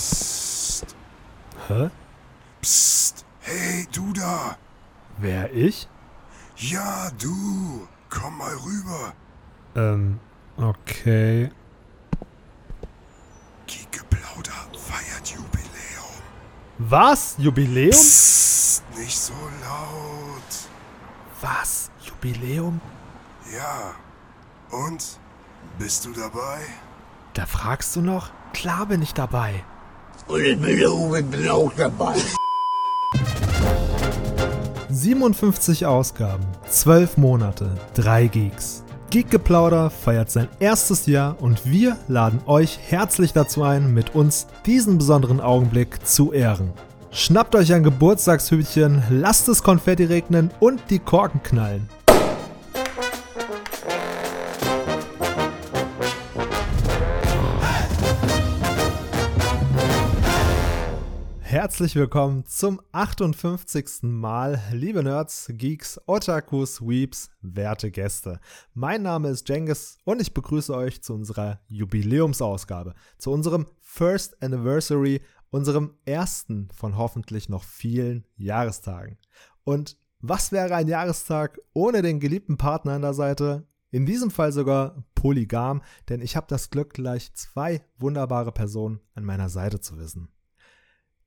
Psst. Hä? Psst. Hey, du da. Wer ich? Ja, du. Komm mal rüber. Ähm, okay. Geekeplauder feiert Jubiläum. Was? Jubiläum? Psst, nicht so laut. Was? Jubiläum? Ja. Und? Bist du dabei? Da fragst du noch? Klar bin ich dabei. Und ich bin der Uwe, bin auch dabei. 57 Ausgaben, 12 Monate, 3 Geeks. Geekgeplauder feiert sein erstes Jahr und wir laden euch herzlich dazu ein, mit uns diesen besonderen Augenblick zu ehren. Schnappt euch ein Geburtstagshütchen, lasst es Konfetti regnen und die Korken knallen. Herzlich willkommen zum 58. Mal, liebe Nerds, Geeks, Otakus, Weeps, werte Gäste. Mein Name ist Jengis und ich begrüße euch zu unserer Jubiläumsausgabe, zu unserem First Anniversary, unserem ersten von hoffentlich noch vielen Jahrestagen. Und was wäre ein Jahrestag ohne den geliebten Partner an der Seite? In diesem Fall sogar polygam, denn ich habe das Glück, gleich zwei wunderbare Personen an meiner Seite zu wissen.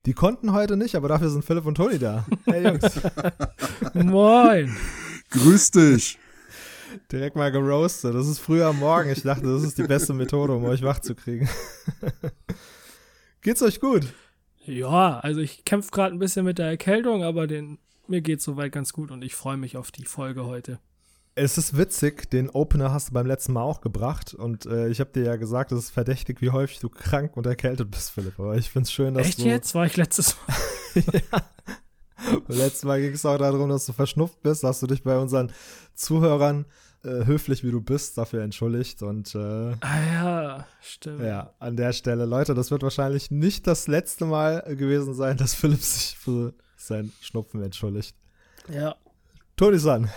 Die konnten heute nicht, aber dafür sind Philipp und Toni da. Hey Jungs. Moin. Grüß dich. Direkt mal geroastet. Das ist früh am Morgen. Ich dachte, das ist die beste Methode, um euch wach zu kriegen. Geht's euch gut? Ja, also ich kämpfe gerade ein bisschen mit der Erkältung, aber den, mir geht's soweit ganz gut und ich freue mich auf die Folge heute. Es ist witzig, den Opener hast du beim letzten Mal auch gebracht und äh, ich habe dir ja gesagt, es ist verdächtig, wie häufig du krank und erkältet bist, Philipp. Aber ich finde es schön, dass Echt du. jetzt? War ich letztes Mal? ja. Letztes Mal ging es auch darum, dass du verschnupft bist. Hast du dich bei unseren Zuhörern äh, höflich wie du bist dafür entschuldigt und äh, ah ja, stimmt. Ja, an der Stelle, Leute, das wird wahrscheinlich nicht das letzte Mal gewesen sein, dass Philipp sich für sein Schnupfen entschuldigt. Ja. Toni-san,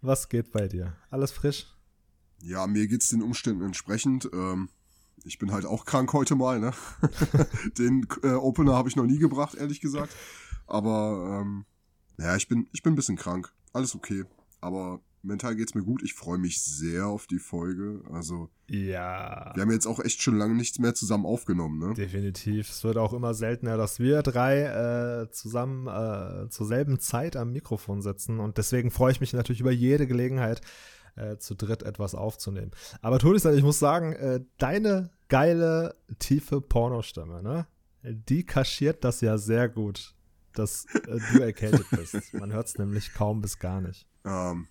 was geht bei dir? Alles frisch? Ja, mir geht's den Umständen entsprechend. Ähm, ich bin halt auch krank heute mal, ne? den äh, Opener habe ich noch nie gebracht, ehrlich gesagt. Aber ähm, ja, ich bin, ich bin ein bisschen krank. Alles okay. Aber mental geht's mir gut. Ich freue mich sehr auf die Folge. Also, ja. wir haben jetzt auch echt schon lange nichts mehr zusammen aufgenommen, ne? Definitiv. Es wird auch immer seltener, dass wir drei äh, zusammen äh, zur selben Zeit am Mikrofon sitzen. Und deswegen freue ich mich natürlich über jede Gelegenheit, äh, zu dritt etwas aufzunehmen. Aber Toni, ich muss sagen, äh, deine geile, tiefe Pornostimme, ne? Die kaschiert das ja sehr gut, dass äh, du erkältet bist. Man hört es nämlich kaum bis gar nicht. Ähm,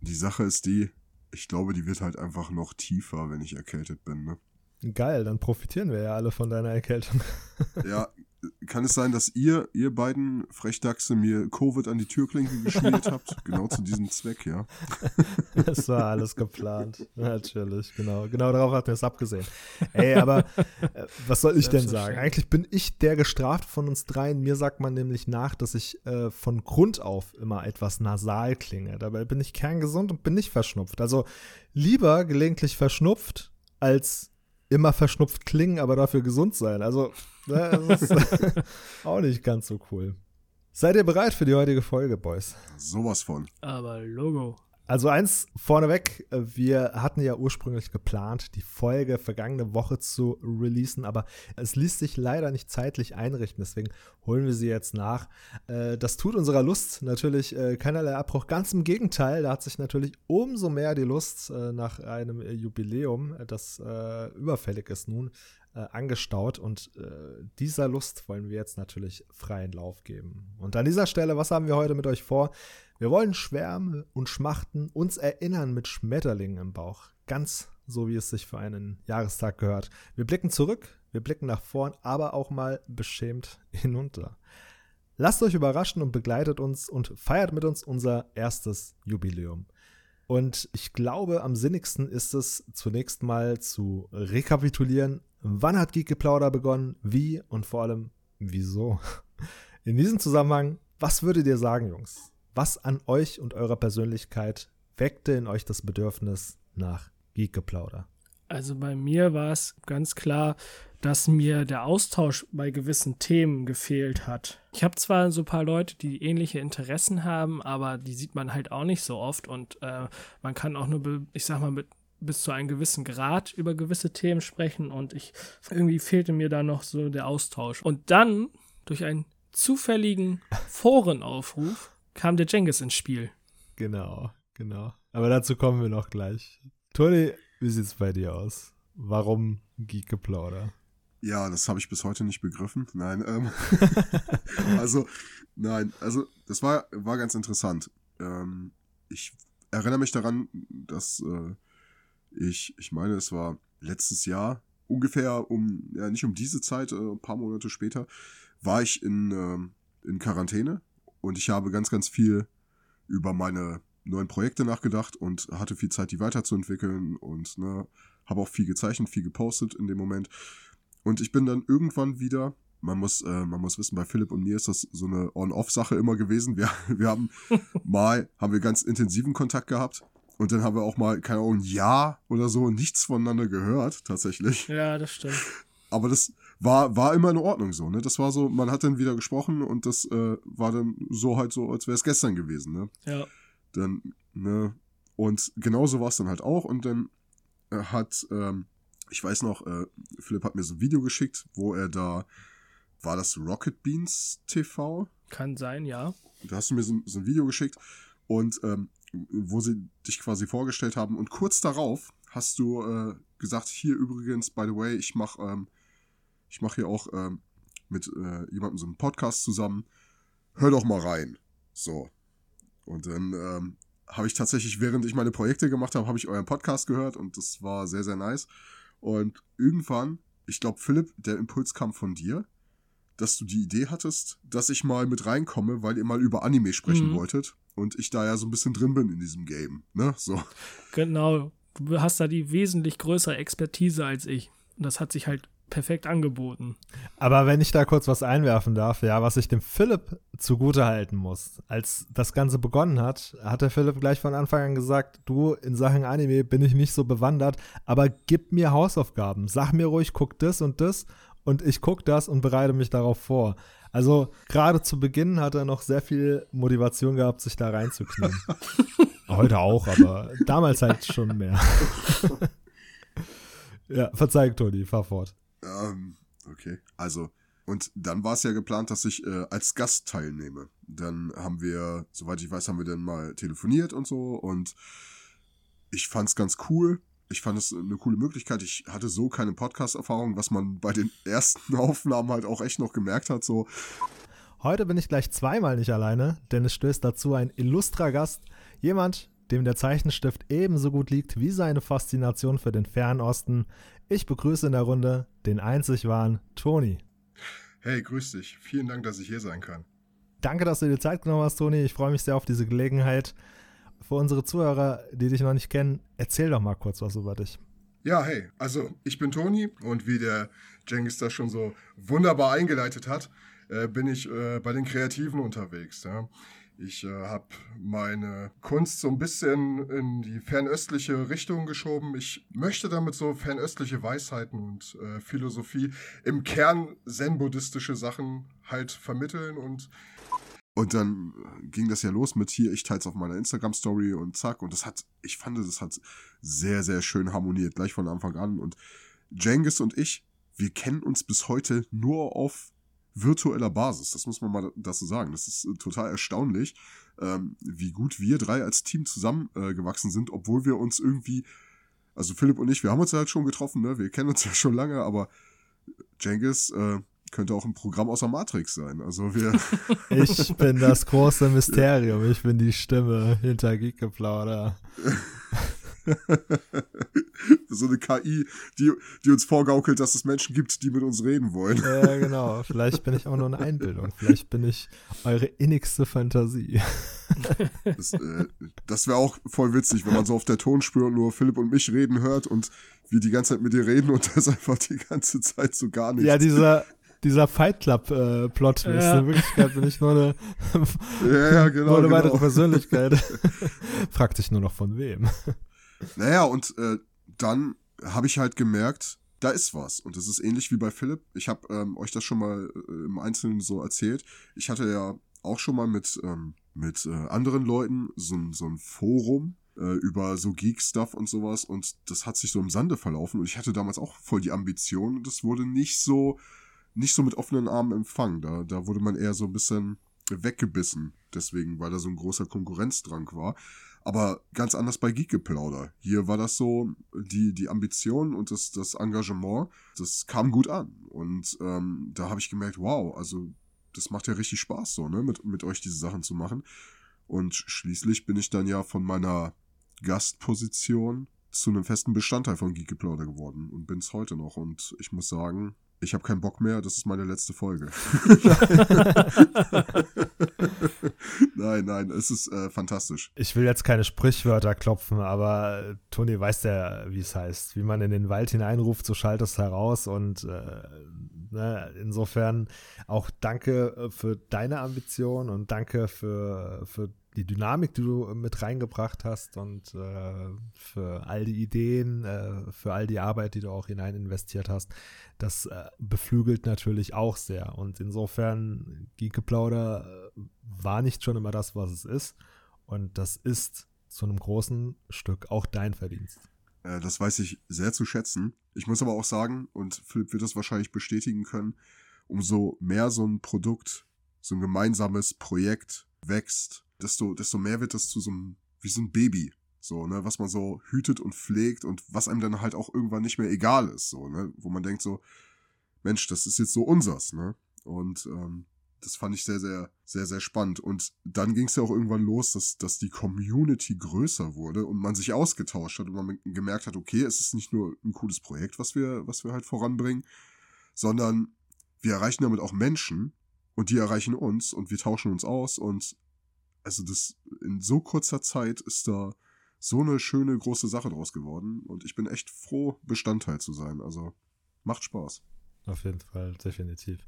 die Sache ist die, ich glaube, die wird halt einfach noch tiefer, wenn ich erkältet bin, ne? Geil, dann profitieren wir ja alle von deiner Erkältung. ja, kann es sein, dass ihr, ihr beiden Frechdachse mir Covid an die Türklinke geschmiert habt? Genau zu diesem Zweck, ja. Das war alles geplant. Natürlich, genau. Genau darauf hat mir es abgesehen. Ey, aber äh, was soll ich denn sagen? Eigentlich bin ich der gestraft von uns dreien. Mir sagt man nämlich nach, dass ich äh, von Grund auf immer etwas nasal klinge. Dabei bin ich kerngesund und bin nicht verschnupft. Also lieber gelegentlich verschnupft als immer verschnupft klingen, aber dafür gesund sein. Also, ne, das ist auch nicht ganz so cool. Seid ihr bereit für die heutige Folge, Boys? Sowas von. Aber Logo. Also eins vorneweg, wir hatten ja ursprünglich geplant, die Folge vergangene Woche zu releasen, aber es ließ sich leider nicht zeitlich einrichten, deswegen holen wir sie jetzt nach. Äh, das tut unserer Lust natürlich äh, keinerlei Abbruch, ganz im Gegenteil, da hat sich natürlich umso mehr die Lust äh, nach einem Jubiläum, das überfällig ist nun, angestaut und dieser Lust wollen wir jetzt natürlich freien Lauf geben. Und an dieser Stelle, was haben wir heute mit euch vor? Wir wollen schwärmen und schmachten, uns erinnern mit Schmetterlingen im Bauch. Ganz so, wie es sich für einen Jahrestag gehört. Wir blicken zurück, wir blicken nach vorn, aber auch mal beschämt hinunter. Lasst euch überraschen und begleitet uns und feiert mit uns unser erstes Jubiläum. Und ich glaube, am sinnigsten ist es zunächst mal zu rekapitulieren, wann hat Geekgeplauder begonnen, wie und vor allem wieso. In diesem Zusammenhang, was würdet ihr sagen, Jungs? Was an euch und eurer Persönlichkeit weckte in euch das Bedürfnis nach Geekgeplauder? Also bei mir war es ganz klar dass mir der Austausch bei gewissen Themen gefehlt hat. Ich habe zwar so ein paar Leute, die ähnliche Interessen haben, aber die sieht man halt auch nicht so oft und äh, man kann auch nur, ich sag mal, mit bis zu einem gewissen Grad über gewisse Themen sprechen und ich irgendwie fehlte mir da noch so der Austausch. Und dann durch einen zufälligen Forenaufruf kam der Jengis ins Spiel. Genau, genau. Aber dazu kommen wir noch gleich. Toni, wie sieht's bei dir aus? Warum Geekgeplauder? Ja, das habe ich bis heute nicht begriffen. Nein, ähm, also, nein, also, das war, war ganz interessant. Ähm, ich erinnere mich daran, dass äh, ich, ich meine, es war letztes Jahr, ungefähr um, ja, nicht um diese Zeit, äh, ein paar Monate später, war ich in, äh, in Quarantäne und ich habe ganz, ganz viel über meine neuen Projekte nachgedacht und hatte viel Zeit, die weiterzuentwickeln und ne, habe auch viel gezeichnet, viel gepostet in dem Moment. Und ich bin dann irgendwann wieder, man muss, äh, man muss wissen, bei Philipp und mir ist das so eine On-Off-Sache immer gewesen. Wir, wir haben mal, haben wir ganz intensiven Kontakt gehabt. Und dann haben wir auch mal, keine Ahnung, ein Jahr oder so nichts voneinander gehört, tatsächlich. Ja, das stimmt. Aber das war, war immer in Ordnung so, ne? Das war so, man hat dann wieder gesprochen und das äh, war dann so halt so, als wäre es gestern gewesen, ne? Ja. Dann, ne? Und genauso war es dann halt auch. Und dann äh, hat, ähm, ich weiß noch, äh, Philipp hat mir so ein Video geschickt, wo er da, war das Rocket Beans TV? Kann sein, ja. Da hast du mir so, so ein Video geschickt und ähm, wo sie dich quasi vorgestellt haben. Und kurz darauf hast du äh, gesagt, hier übrigens, by the way, ich mache ähm, ich mache hier auch ähm, mit äh, jemandem so einen Podcast zusammen. Hör doch mal rein. So. Und dann ähm, habe ich tatsächlich, während ich meine Projekte gemacht habe, habe ich euren Podcast gehört und das war sehr, sehr nice. Und irgendwann, ich glaube, Philipp, der Impuls kam von dir, dass du die Idee hattest, dass ich mal mit reinkomme, weil ihr mal über Anime sprechen mhm. wolltet und ich da ja so ein bisschen drin bin in diesem Game, ne? So. Genau. Du hast da die wesentlich größere Expertise als ich. Und das hat sich halt perfekt angeboten. Aber wenn ich da kurz was einwerfen darf, ja, was ich dem Philipp zugutehalten muss. Als das Ganze begonnen hat, hat der Philipp gleich von Anfang an gesagt, du, in Sachen Anime bin ich nicht so bewandert, aber gib mir Hausaufgaben. Sag mir ruhig, guck das und das und ich guck das und bereite mich darauf vor. Also gerade zu Beginn hat er noch sehr viel Motivation gehabt, sich da reinzuknien. Heute auch, aber damals halt schon mehr. ja, verzeih, Toni, fahr fort. Ähm, okay. Also, und dann war es ja geplant, dass ich äh, als Gast teilnehme. Dann haben wir, soweit ich weiß, haben wir dann mal telefoniert und so und ich fand es ganz cool. Ich fand es eine coole Möglichkeit. Ich hatte so keine Podcast-Erfahrung, was man bei den ersten Aufnahmen halt auch echt noch gemerkt hat. So. Heute bin ich gleich zweimal nicht alleine, denn es stößt dazu ein illustrer Gast. Jemand, dem der Zeichenstift ebenso gut liegt wie seine Faszination für den Fernosten. Ich begrüße in der Runde den einzig wahren Toni. Hey, grüß dich. Vielen Dank, dass ich hier sein kann. Danke, dass du dir Zeit genommen hast, Toni. Ich freue mich sehr auf diese Gelegenheit. Für unsere Zuhörer, die dich noch nicht kennen, erzähl doch mal kurz was über dich. Ja, hey, also ich bin Toni und wie der Jengis das schon so wunderbar eingeleitet hat, äh, bin ich äh, bei den Kreativen unterwegs. Ja. Ich äh, habe meine Kunst so ein bisschen in die fernöstliche Richtung geschoben. Ich möchte damit so fernöstliche Weisheiten und äh, Philosophie im Kern zen-buddhistische Sachen halt vermitteln und und dann ging das ja los mit hier, ich teile es auf meiner Instagram-Story und zack. Und das hat, ich fand, das hat sehr, sehr schön harmoniert, gleich von Anfang an. Und Jengis und ich, wir kennen uns bis heute nur auf virtueller Basis. Das muss man mal dazu sagen. Das ist äh, total erstaunlich, ähm, wie gut wir drei als Team zusammengewachsen äh, sind, obwohl wir uns irgendwie, also Philipp und ich, wir haben uns ja halt schon getroffen, ne? Wir kennen uns ja schon lange, aber Jengis äh, könnte auch ein Programm aus der Matrix sein. Also wir. Ich bin das große Mysterium. Ich bin die Stimme hinter Geekgeplauder. so eine KI, die, die uns vorgaukelt, dass es Menschen gibt, die mit uns reden wollen. Ja, genau. Vielleicht bin ich auch nur eine Einbildung. Vielleicht bin ich eure innigste Fantasie. Das, äh, das wäre auch voll witzig, wenn man so auf der Tonspur nur Philipp und mich reden hört und wir die ganze Zeit mit dir reden und das einfach die ganze Zeit so gar nicht. Ja, dieser, dieser Fight Club-Plot äh, ja. In Wirklichkeit bin ich nur eine, ja, ja, genau, nur eine genau. weitere Persönlichkeit. Fragt sich nur noch von wem. Naja, und äh, dann habe ich halt gemerkt, da ist was. Und das ist ähnlich wie bei Philipp. Ich habe ähm, euch das schon mal äh, im Einzelnen so erzählt. Ich hatte ja auch schon mal mit, ähm, mit äh, anderen Leuten so, so ein Forum äh, über so Geek-Stuff und sowas. Und das hat sich so im Sande verlaufen. Und ich hatte damals auch voll die Ambition. Und das wurde nicht so, nicht so mit offenen Armen empfangen. Da, da wurde man eher so ein bisschen weggebissen. Deswegen, weil da so ein großer Konkurrenzdrang war. Aber ganz anders bei Geekgeplauder. Hier war das so, die, die Ambition und das, das Engagement, das kam gut an. Und ähm, da habe ich gemerkt, wow, also das macht ja richtig Spaß, so, ne, mit, mit euch diese Sachen zu machen. Und schließlich bin ich dann ja von meiner Gastposition zu einem festen Bestandteil von Geekgeplauder geworden und bin es heute noch. Und ich muss sagen, ich habe keinen Bock mehr, das ist meine letzte Folge. nein, nein, es ist äh, fantastisch. Ich will jetzt keine Sprichwörter klopfen, aber Toni weiß ja, wie es heißt. Wie man in den Wald hineinruft, so schallt es heraus. Und äh, ne, insofern auch danke äh, für deine Ambition und danke für, für die Dynamik, die du mit reingebracht hast und äh, für all die Ideen, äh, für all die Arbeit, die du auch hinein investiert hast, das äh, beflügelt natürlich auch sehr. Und insofern, Geekgeplauder äh, war nicht schon immer das, was es ist. Und das ist zu einem großen Stück auch dein Verdienst. Äh, das weiß ich sehr zu schätzen. Ich muss aber auch sagen, und Philipp wird das wahrscheinlich bestätigen können, umso mehr so ein Produkt, so ein gemeinsames Projekt wächst, desto, desto mehr wird das zu so einem, wie so ein Baby. So, ne, was man so hütet und pflegt und was einem dann halt auch irgendwann nicht mehr egal ist, so, ne, wo man denkt so, Mensch, das ist jetzt so unsers, ne? Und ähm, das fand ich sehr, sehr, sehr, sehr spannend. Und dann ging es ja auch irgendwann los, dass, dass die Community größer wurde und man sich ausgetauscht hat und man gemerkt hat, okay, es ist nicht nur ein cooles Projekt, was wir, was wir halt voranbringen, sondern wir erreichen damit auch Menschen und die erreichen uns und wir tauschen uns aus und also das in so kurzer Zeit ist da so eine schöne große Sache draus geworden und ich bin echt froh, Bestandteil zu sein. Also macht Spaß. Auf jeden Fall, definitiv.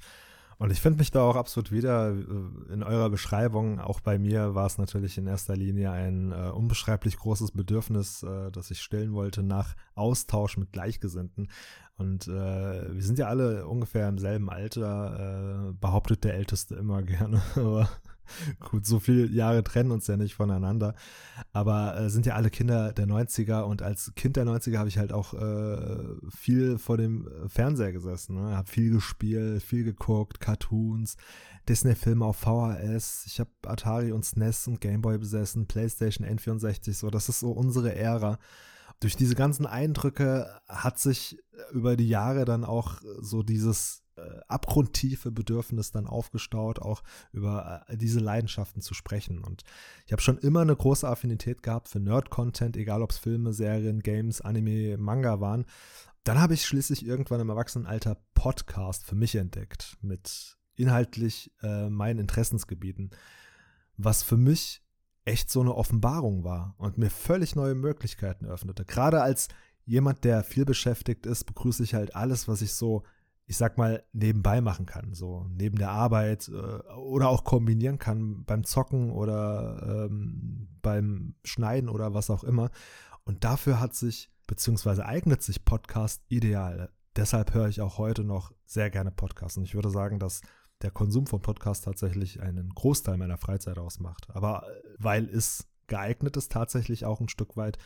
Und ich finde mich da auch absolut wieder äh, in eurer Beschreibung. Auch bei mir war es natürlich in erster Linie ein äh, unbeschreiblich großes Bedürfnis, äh, das ich stillen wollte nach Austausch mit Gleichgesinnten. Und äh, wir sind ja alle ungefähr im selben Alter, äh, behauptet der Älteste immer gerne. Aber Gut, so viele Jahre trennen uns ja nicht voneinander. Aber äh, sind ja alle Kinder der 90er und als Kind der 90er habe ich halt auch äh, viel vor dem Fernseher gesessen. Ne? Habe viel gespielt, viel geguckt, Cartoons, Disney-Filme auf VHS. Ich habe Atari und SNES und Gameboy besessen, PlayStation, N64. So, das ist so unsere Ära durch diese ganzen Eindrücke hat sich über die Jahre dann auch so dieses abgrundtiefe Bedürfnis dann aufgestaut, auch über äh, diese Leidenschaften zu sprechen. Und ich habe schon immer eine große Affinität gehabt für Nerd-Content, egal ob es Filme, Serien, Games, Anime, Manga waren. Dann habe ich schließlich irgendwann im Erwachsenenalter Podcast für mich entdeckt, mit inhaltlich äh, meinen Interessensgebieten, was für mich echt so eine Offenbarung war und mir völlig neue Möglichkeiten öffnete. Gerade als jemand, der viel beschäftigt ist, begrüße ich halt alles, was ich so ich sag mal, nebenbei machen kann, so neben der Arbeit äh, oder auch kombinieren kann beim Zocken oder ähm, beim Schneiden oder was auch immer. Und dafür hat sich, beziehungsweise eignet sich Podcast ideal. Deshalb höre ich auch heute noch sehr gerne Podcasts. Und ich würde sagen, dass der Konsum von Podcasts tatsächlich einen Großteil meiner Freizeit ausmacht. Aber äh, weil es geeignet ist, tatsächlich auch ein Stück weit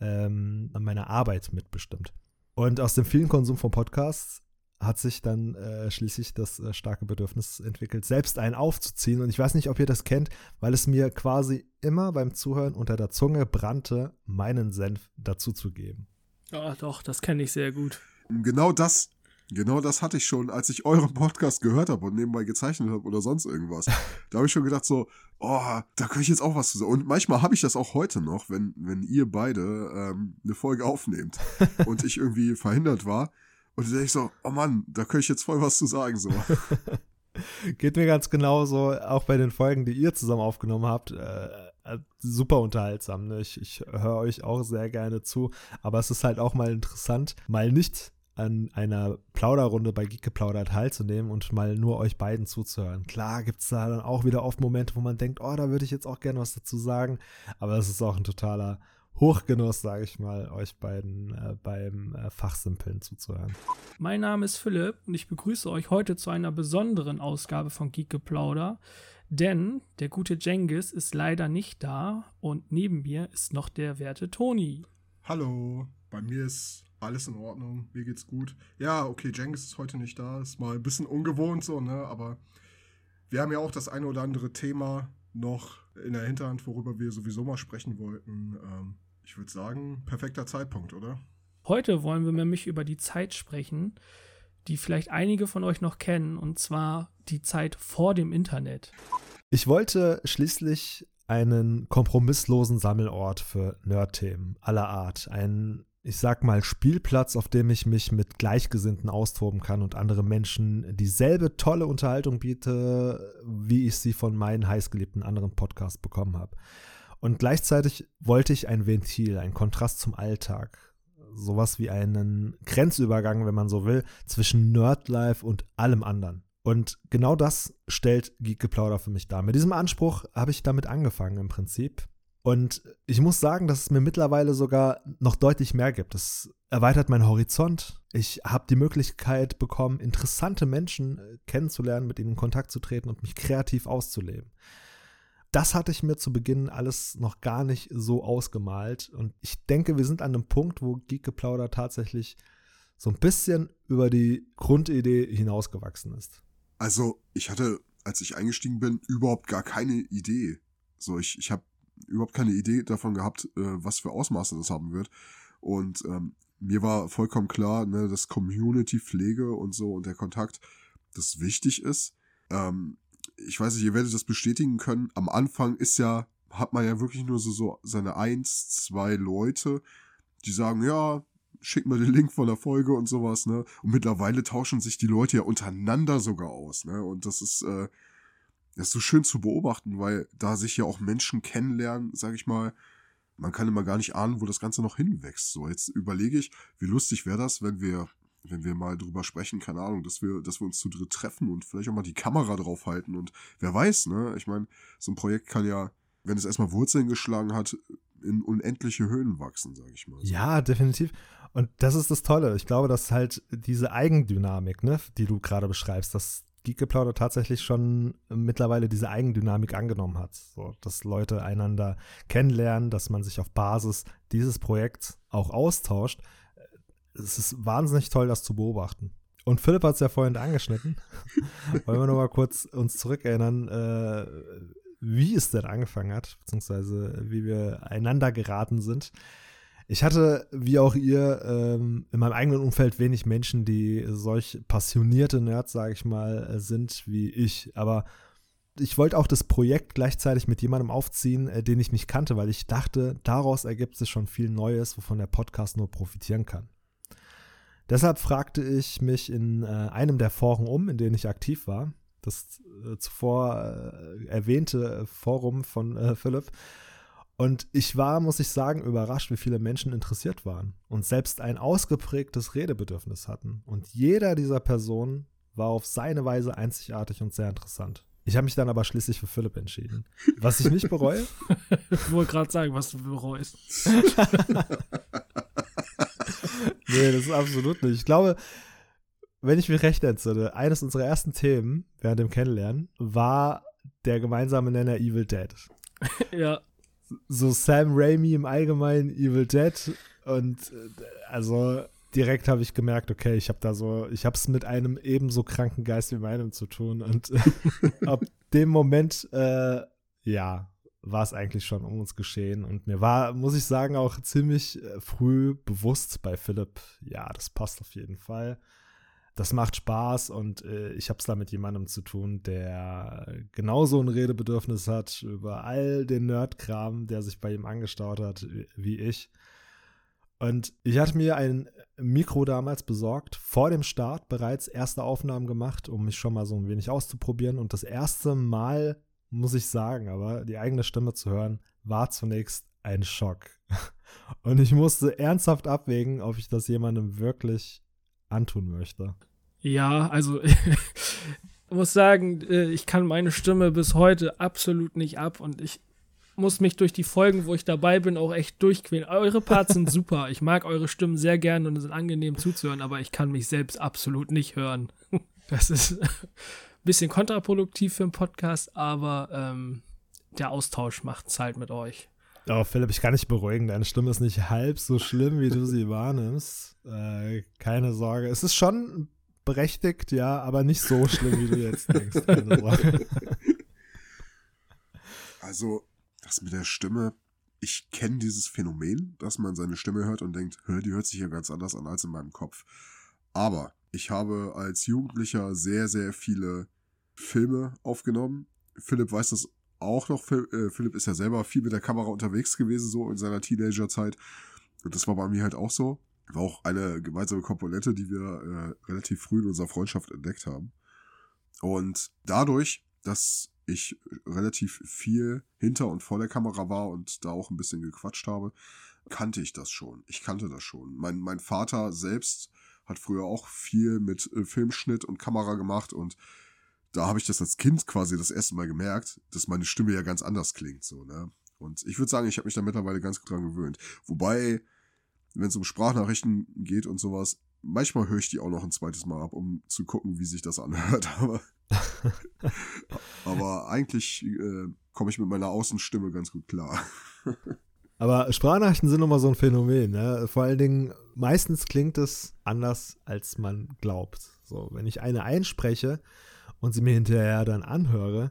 ähm, meiner Arbeit mitbestimmt. Und aus dem vielen Konsum von Podcasts hat sich dann äh, schließlich das äh, starke Bedürfnis entwickelt, selbst einen aufzuziehen. Und ich weiß nicht, ob ihr das kennt, weil es mir quasi immer beim Zuhören unter der Zunge brannte, meinen Senf dazuzugeben. Ja, doch, das kenne ich sehr gut. Genau das, genau das hatte ich schon, als ich euren Podcast gehört habe und nebenbei gezeichnet habe oder sonst irgendwas. Da habe ich schon gedacht so, oh, da könnte ich jetzt auch was zu sagen. Und manchmal habe ich das auch heute noch, wenn, wenn ihr beide ähm, eine Folge aufnehmt und ich irgendwie verhindert war und dann denke ich so, oh Mann, da könnte ich jetzt voll was zu sagen, so. Geht mir ganz genauso, auch bei den Folgen, die ihr zusammen aufgenommen habt. Äh, äh, super unterhaltsam. Ne? Ich, ich höre euch auch sehr gerne zu. Aber es ist halt auch mal interessant, mal nicht an einer Plauderrunde bei Geek Geplaudert teilzunehmen und mal nur euch beiden zuzuhören. Klar gibt es da dann auch wieder oft Momente, wo man denkt, oh, da würde ich jetzt auch gerne was dazu sagen. Aber es ist auch ein totaler Hochgenuss, sage ich mal, euch beiden äh, beim äh, Fachsimpeln zuzuhören. Mein Name ist Philipp und ich begrüße euch heute zu einer besonderen Ausgabe von Geek Geplauder, denn der gute Jengis ist leider nicht da und neben mir ist noch der werte Toni. Hallo, bei mir ist alles in Ordnung, mir geht's gut. Ja, okay, Jengis ist heute nicht da, ist mal ein bisschen ungewohnt so, ne, aber wir haben ja auch das eine oder andere Thema noch in der Hinterhand, worüber wir sowieso mal sprechen wollten. Ähm, ich würde sagen, perfekter Zeitpunkt, oder? Heute wollen wir nämlich über die Zeit sprechen, die vielleicht einige von euch noch kennen, und zwar die Zeit vor dem Internet. Ich wollte schließlich einen kompromisslosen Sammelort für Nerd-Themen aller Art. Einen, ich sag mal, Spielplatz, auf dem ich mich mit Gleichgesinnten austoben kann und andere Menschen dieselbe tolle Unterhaltung biete, wie ich sie von meinen heißgeliebten anderen Podcasts bekommen habe. Und gleichzeitig wollte ich ein Ventil, ein Kontrast zum Alltag, sowas wie einen Grenzübergang, wenn man so will, zwischen Nerdlife und allem anderen. Und genau das stellt Geekgeplauder für mich dar. Mit diesem Anspruch habe ich damit angefangen im Prinzip. Und ich muss sagen, dass es mir mittlerweile sogar noch deutlich mehr gibt. Es erweitert meinen Horizont. Ich habe die Möglichkeit bekommen, interessante Menschen äh, kennenzulernen, mit ihnen in Kontakt zu treten und mich kreativ auszuleben das hatte ich mir zu Beginn alles noch gar nicht so ausgemalt. Und ich denke, wir sind an einem Punkt, wo Geekgeplauder tatsächlich so ein bisschen über die Grundidee hinausgewachsen ist. Also, ich hatte, als ich eingestiegen bin, überhaupt gar keine Idee. So, ich, ich habe überhaupt keine Idee davon gehabt, äh, was für Ausmaße das haben wird. Und ähm, mir war vollkommen klar, ne, dass Community-Pflege und so und der Kontakt, das wichtig ist. Ähm, ich weiß nicht, ihr werdet das bestätigen können. Am Anfang ist ja, hat man ja wirklich nur so, so seine eins, zwei Leute, die sagen, ja, schick mal den Link von der Folge und sowas, ne? Und mittlerweile tauschen sich die Leute ja untereinander sogar aus, ne? Und das ist, äh, das ist so schön zu beobachten, weil da sich ja auch Menschen kennenlernen, sag ich mal, man kann immer gar nicht ahnen, wo das Ganze noch hinwächst. So, jetzt überlege ich, wie lustig wäre das, wenn wir wenn wir mal drüber sprechen, keine Ahnung, dass wir, dass wir uns zu dritt treffen und vielleicht auch mal die Kamera draufhalten und wer weiß, ne? Ich meine, so ein Projekt kann ja, wenn es erstmal Wurzeln geschlagen hat, in unendliche Höhen wachsen, sage ich mal. Ja, definitiv. Und das ist das Tolle. Ich glaube, dass halt diese Eigendynamik, ne, die du gerade beschreibst, dass Geekgeplauder tatsächlich schon mittlerweile diese Eigendynamik angenommen hat. So, dass Leute einander kennenlernen, dass man sich auf Basis dieses Projekts auch austauscht es ist wahnsinnig toll, das zu beobachten. Und Philipp hat es ja vorhin angeschnitten. Wollen wir nochmal kurz uns zurückerinnern, äh, wie es denn angefangen hat, beziehungsweise wie wir einander geraten sind. Ich hatte, wie auch ihr, ähm, in meinem eigenen Umfeld wenig Menschen, die solch passionierte Nerds, sage ich mal, sind wie ich. Aber ich wollte auch das Projekt gleichzeitig mit jemandem aufziehen, äh, den ich nicht kannte, weil ich dachte, daraus ergibt sich schon viel Neues, wovon der Podcast nur profitieren kann. Deshalb fragte ich mich in äh, einem der Foren um, in denen ich aktiv war, das äh, zuvor äh, erwähnte Forum von äh, Philipp. Und ich war, muss ich sagen, überrascht, wie viele Menschen interessiert waren und selbst ein ausgeprägtes Redebedürfnis hatten. Und jeder dieser Personen war auf seine Weise einzigartig und sehr interessant. Ich habe mich dann aber schließlich für Philipp entschieden. Was ich nicht bereue. ich wollte gerade sagen, was du bereust. nee, das ist absolut nicht. Ich glaube, wenn ich mich recht entsinne, eines unserer ersten Themen während dem Kennenlernen war der gemeinsame Nenner Evil Dead. ja. So Sam Raimi im Allgemeinen Evil Dead und äh, also direkt habe ich gemerkt, okay, ich habe da so, ich habe es mit einem ebenso kranken Geist wie meinem zu tun und ab dem Moment, äh, ja, war es eigentlich schon um uns geschehen. Und mir war, muss ich sagen, auch ziemlich äh, früh bewusst bei Philipp, ja, das passt auf jeden Fall. Das macht Spaß und äh, ich habe es da mit jemandem zu tun, der genauso ein Redebedürfnis hat über all den Nerdkram, der sich bei ihm angestaut hat, wie ich. Und ich hatte mir ein Mikro damals besorgt, vor dem Start bereits erste Aufnahmen gemacht, um mich schon mal so ein wenig auszuprobieren. Und das erste Mal muss ich sagen, aber die eigene Stimme zu hören, war zunächst ein Schock. Und ich musste ernsthaft abwägen, ob ich das jemandem wirklich antun möchte. Ja, also ich muss sagen, äh, ich kann meine Stimme bis heute absolut nicht ab und ich muss mich durch die Folgen, wo ich dabei bin, auch echt durchquälen. Eure Parts sind super. Ich mag eure Stimmen sehr gern und es sind angenehm zuzuhören, aber ich kann mich selbst absolut nicht hören. Das ist bisschen kontraproduktiv für einen Podcast, aber ähm, der Austausch macht es halt mit euch. Oh, Philipp, ich kann dich beruhigen. Deine Stimme ist nicht halb so schlimm, wie du sie wahrnimmst. Äh, keine Sorge. Es ist schon berechtigt, ja, aber nicht so schlimm, wie du jetzt denkst. Keine Sorge. Also, das mit der Stimme, ich kenne dieses Phänomen, dass man seine Stimme hört und denkt, hör, die hört sich ja ganz anders an als in meinem Kopf. Aber ich habe als Jugendlicher sehr, sehr viele Filme aufgenommen. Philipp weiß das auch noch. Äh, Philipp ist ja selber viel mit der Kamera unterwegs gewesen, so in seiner Teenagerzeit. Und das war bei mir halt auch so. War auch eine gemeinsame Komponente, die wir äh, relativ früh in unserer Freundschaft entdeckt haben. Und dadurch, dass ich relativ viel hinter und vor der Kamera war und da auch ein bisschen gequatscht habe, kannte ich das schon. Ich kannte das schon. Mein, mein Vater selbst hat früher auch viel mit äh, Filmschnitt und Kamera gemacht und da habe ich das als Kind quasi das erste Mal gemerkt, dass meine Stimme ja ganz anders klingt, so, ne? Und ich würde sagen, ich habe mich da mittlerweile ganz gut dran gewöhnt. Wobei, wenn es um Sprachnachrichten geht und sowas, manchmal höre ich die auch noch ein zweites Mal ab, um zu gucken, wie sich das anhört. Aber, aber eigentlich äh, komme ich mit meiner Außenstimme ganz gut klar. Aber Sprachnachrichten sind immer so ein Phänomen. Ne? Vor allen Dingen, meistens klingt es anders, als man glaubt. So, wenn ich eine einspreche und sie mir hinterher dann anhöre,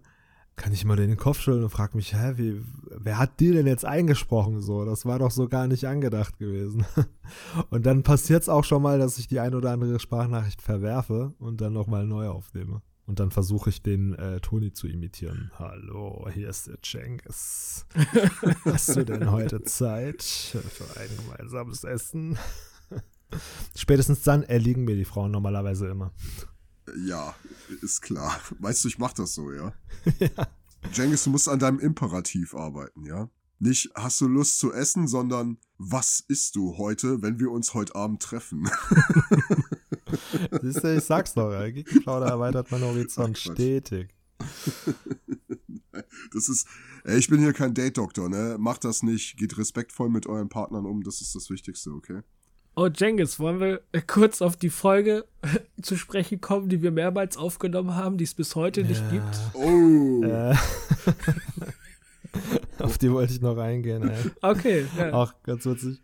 kann ich immer den Kopf schütteln und frage mich, hä, wie, wer hat die denn jetzt eingesprochen? So, das war doch so gar nicht angedacht gewesen. Und dann passiert es auch schon mal, dass ich die ein oder andere Sprachnachricht verwerfe und dann nochmal neu aufnehme. Und dann versuche ich den äh, Toni zu imitieren. Hallo, hier ist der Cengiz. Hast du denn heute Zeit für ein gemeinsames Essen? Spätestens dann erliegen mir die Frauen normalerweise immer. Ja, ist klar. Weißt du, ich mach das so, ja? ja. Cengiz, du musst an deinem Imperativ arbeiten, ja? Nicht hast du Lust zu essen, sondern was isst du heute, wenn wir uns heute Abend treffen? Siehst du, ich sag's doch, Geekenplauder erweitert mein Horizont stetig. Das ist, ey, ich bin hier kein Date-Doktor, ne? Macht das nicht, geht respektvoll mit euren Partnern um, das ist das Wichtigste, okay? Oh, Jengis, wollen wir kurz auf die Folge zu sprechen kommen, die wir mehrmals aufgenommen haben, die es bis heute ja. nicht gibt? Oh! Äh. auf die wollte ich noch eingehen, ey. Okay. Ja. Auch ganz witzig.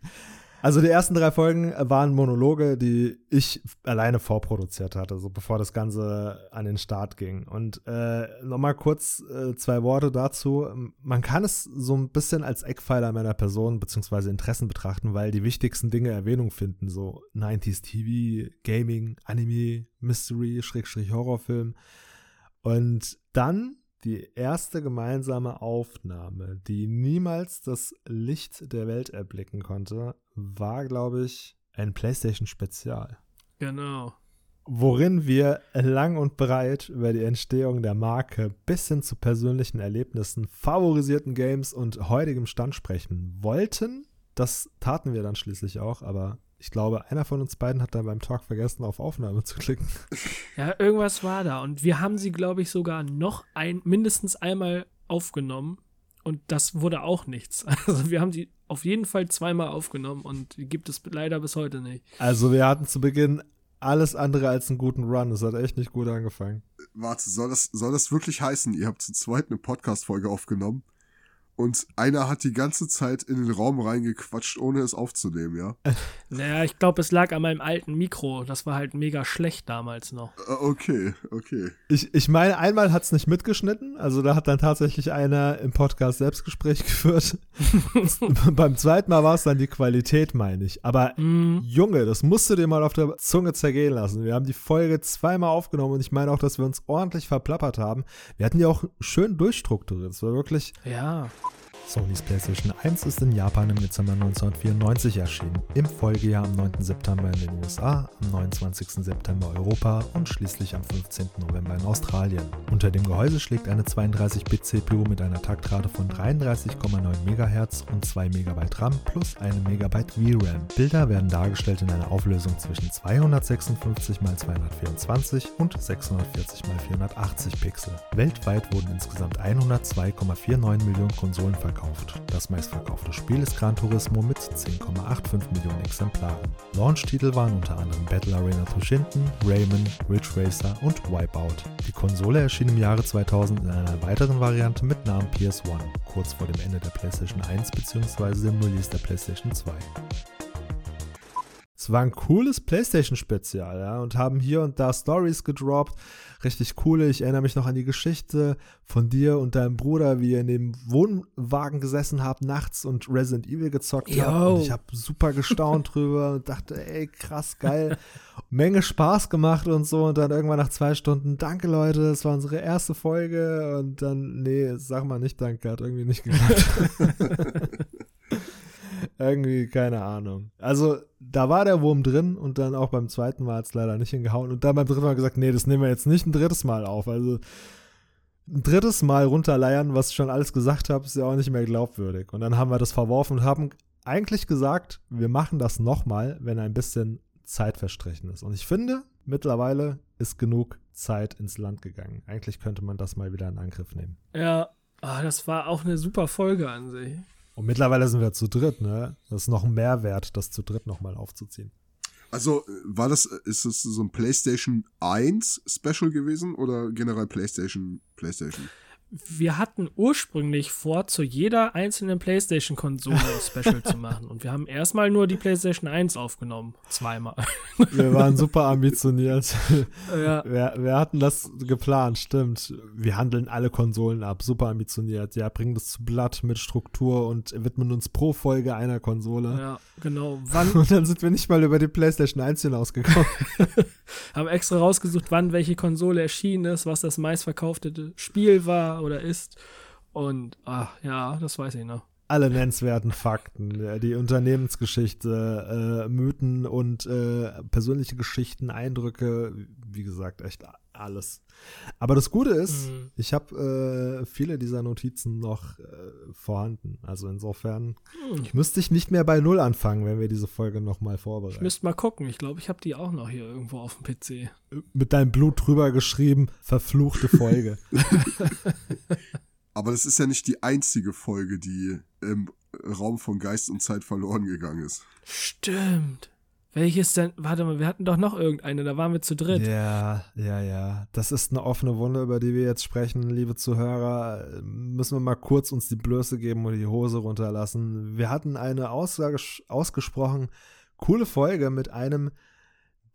Also die ersten drei Folgen waren Monologe, die ich alleine vorproduziert hatte, so bevor das Ganze an den Start ging. Und äh, nochmal kurz äh, zwei Worte dazu. Man kann es so ein bisschen als Eckpfeiler meiner Person bzw. Interessen betrachten, weil die wichtigsten Dinge Erwähnung finden, so 90s TV, Gaming, Anime, Mystery, Schrägstrich Horrorfilm. Und dann die erste gemeinsame Aufnahme, die niemals das Licht der Welt erblicken konnte, war, glaube ich, ein PlayStation-Spezial. Genau. Worin wir lang und breit über die Entstehung der Marke bis hin zu persönlichen Erlebnissen, favorisierten Games und heutigem Stand sprechen wollten. Das taten wir dann schließlich auch, aber ich glaube, einer von uns beiden hat dann beim Talk vergessen, auf Aufnahme zu klicken. Ja, irgendwas war da. Und wir haben sie, glaube ich, sogar noch ein, mindestens einmal aufgenommen. Und das wurde auch nichts. Also wir haben sie auf jeden Fall zweimal aufgenommen und die gibt es leider bis heute nicht. Also wir hatten zu Beginn alles andere als einen guten Run. Es hat echt nicht gut angefangen. Warte, soll das, soll das wirklich heißen, ihr habt zu zweit eine Podcast-Folge aufgenommen? Und einer hat die ganze Zeit in den Raum reingequatscht, ohne es aufzunehmen, ja? Naja, ich glaube, es lag an meinem alten Mikro. Das war halt mega schlecht damals noch. Äh, okay, okay. Ich, ich meine, einmal hat es nicht mitgeschnitten. Also da hat dann tatsächlich einer im Podcast Selbstgespräch geführt. Beim zweiten Mal war es dann die Qualität, meine ich. Aber mm. Junge, das musst du dir mal auf der Zunge zergehen lassen. Wir haben die Folge zweimal aufgenommen und ich meine auch, dass wir uns ordentlich verplappert haben. Wir hatten die auch schön durchstrukturiert. Es war wirklich. Ja. Sonys PlayStation 1 ist in Japan im Dezember 1994 erschienen, im Folgejahr am 9. September in den USA, am 29. September Europa und schließlich am 15. November in Australien. Unter dem Gehäuse schlägt eine 32-Bit-CPU mit einer Taktrate von 33,9 MHz und 2 MB RAM plus 1 MB VRAM. Bilder werden dargestellt in einer Auflösung zwischen 256 x 224 und 640 x 480 Pixel. Weltweit wurden insgesamt 102,49 Millionen Konsolen verkauft verkauft. Das meistverkaufte Spiel ist Gran Turismo mit 10,85 Millionen Exemplaren. Launch-Titel waren unter anderem Battle Arena Toshinden, Rayman, Ridge Racer und Wipeout. Die Konsole erschien im Jahre 2000 in einer weiteren Variante mit Namen PS1, kurz vor dem Ende der PlayStation 1 bzw. dem Release der PlayStation 2. Es war ein cooles PlayStation-Spezial, ja, und haben hier und da Stories gedroppt. Richtig coole. Ich erinnere mich noch an die Geschichte von dir und deinem Bruder, wie ihr in dem Wohnwagen gesessen habt nachts und Resident Evil gezockt Yo. habt. Und ich habe super gestaunt drüber und dachte, ey, krass geil. Menge Spaß gemacht und so. Und dann irgendwann nach zwei Stunden, danke Leute, das war unsere erste Folge. Und dann, nee, sag mal nicht danke, hat irgendwie nicht geklappt. irgendwie, keine Ahnung. Also, da war der Wurm drin und dann auch beim zweiten Mal hat es leider nicht hingehauen. Und dann beim dritten Mal gesagt, nee, das nehmen wir jetzt nicht ein drittes Mal auf. Also, ein drittes Mal runterleiern, was ich schon alles gesagt habe, ist ja auch nicht mehr glaubwürdig. Und dann haben wir das verworfen und haben eigentlich gesagt, wir machen das nochmal, wenn ein bisschen Zeit verstrichen ist. Und ich finde, mittlerweile ist genug Zeit ins Land gegangen. Eigentlich könnte man das mal wieder in Angriff nehmen. Ja, ah, das war auch eine super Folge an sich. Und mittlerweile sind wir zu dritt, ne? Das ist noch ein Mehrwert, das zu dritt nochmal aufzuziehen. Also, äh, war das, äh, ist das so ein PlayStation 1 Special gewesen oder generell PlayStation, PlayStation? Wir hatten ursprünglich vor, zu jeder einzelnen PlayStation-Konsole ein Special zu machen. Und wir haben erstmal nur die PlayStation 1 aufgenommen. Zweimal. Wir waren super ambitioniert. Ja. Wir, wir hatten das geplant, stimmt. Wir handeln alle Konsolen ab, super ambitioniert. Ja, bringen das zu Blatt mit Struktur und widmen uns pro Folge einer Konsole. Ja, genau. Wann, Und dann sind wir nicht mal über die PlayStation 1 hinausgekommen. haben extra rausgesucht, wann welche Konsole erschienen ist, was das meistverkaufte Spiel war oder ist. Und, ach, ja, das weiß ich noch. Alle nennenswerten Fakten, die Unternehmensgeschichte, äh, Mythen und äh, persönliche Geschichten, Eindrücke, wie gesagt, echt alles. Aber das Gute ist, Mhm. ich habe äh, viele dieser Notizen noch äh, vorhanden. Also insofern Hm, müsste ich nicht mehr bei Null anfangen, wenn wir diese Folge nochmal Ich vorbereiten. müsste mal gucken. Ich glaube, ich habe die auch noch hier irgendwo auf dem PC. Mit deinem Blut drüber geschrieben, verfluchte Folge. Aber das ist ja nicht die einzige Folge, die im Raum von Geist und Zeit verloren gegangen ist. Stimmt. Welches denn? Warte mal, wir hatten doch noch irgendeine, da waren wir zu dritt. Ja, ja, ja. Das ist eine offene Wunde, über die wir jetzt sprechen, liebe Zuhörer. Müssen wir mal kurz uns die Blöße geben und die Hose runterlassen. Wir hatten eine Aussage, ausgesprochen coole Folge mit einem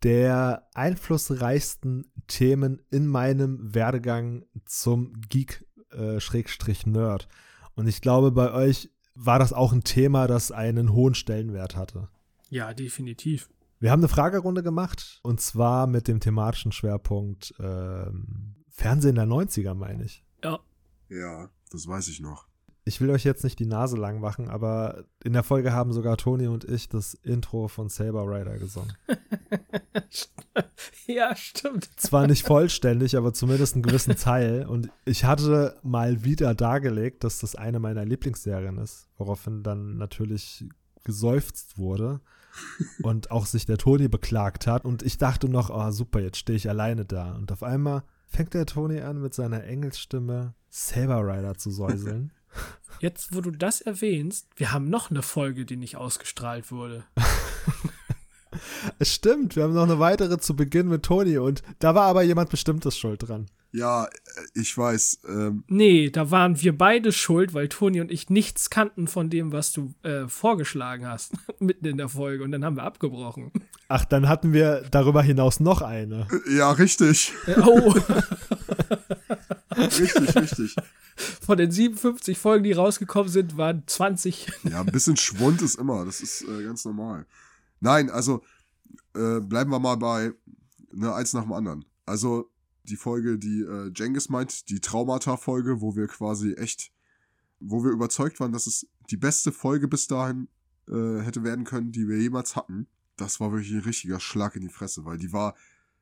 der einflussreichsten Themen in meinem Werdegang zum Geek-Nerd. Und ich glaube, bei euch war das auch ein Thema, das einen hohen Stellenwert hatte. Ja, definitiv. Wir haben eine Fragerunde gemacht und zwar mit dem thematischen Schwerpunkt ähm, Fernsehen der 90er, meine ich. Ja. Ja, das weiß ich noch. Ich will euch jetzt nicht die Nase lang machen, aber in der Folge haben sogar Toni und ich das Intro von Saber Rider gesungen. ja, stimmt. Zwar nicht vollständig, aber zumindest einen gewissen Teil. Und ich hatte mal wieder dargelegt, dass das eine meiner Lieblingsserien ist, woraufhin dann natürlich geseufzt wurde und auch sich der Toni beklagt hat. Und ich dachte noch, oh super, jetzt stehe ich alleine da. Und auf einmal fängt der Toni an, mit seiner Engelsstimme Saber Rider zu säuseln. Jetzt, wo du das erwähnst, wir haben noch eine Folge, die nicht ausgestrahlt wurde. Es stimmt, wir haben noch eine weitere zu Beginn mit Toni und da war aber jemand Bestimmtes schuld dran. Ja, äh, ich weiß. Ähm, Nee, da waren wir beide schuld, weil Toni und ich nichts kannten von dem, was du äh, vorgeschlagen hast, mitten in der Folge. Und dann haben wir abgebrochen. Ach, dann hatten wir darüber hinaus noch eine. ja, richtig. Äh, oh, Richtig, richtig. von den 57 Folgen, die rausgekommen sind, waren 20. Ja, ein bisschen Schwund ist immer. Das ist äh, ganz normal. Nein, also äh, bleiben wir mal bei ne, eins nach dem anderen. Also die Folge, die äh, Jengis meint, die Traumata-Folge, wo wir quasi echt, wo wir überzeugt waren, dass es die beste Folge bis dahin äh, hätte werden können, die wir jemals hatten. Das war wirklich ein richtiger Schlag in die Fresse, weil die war,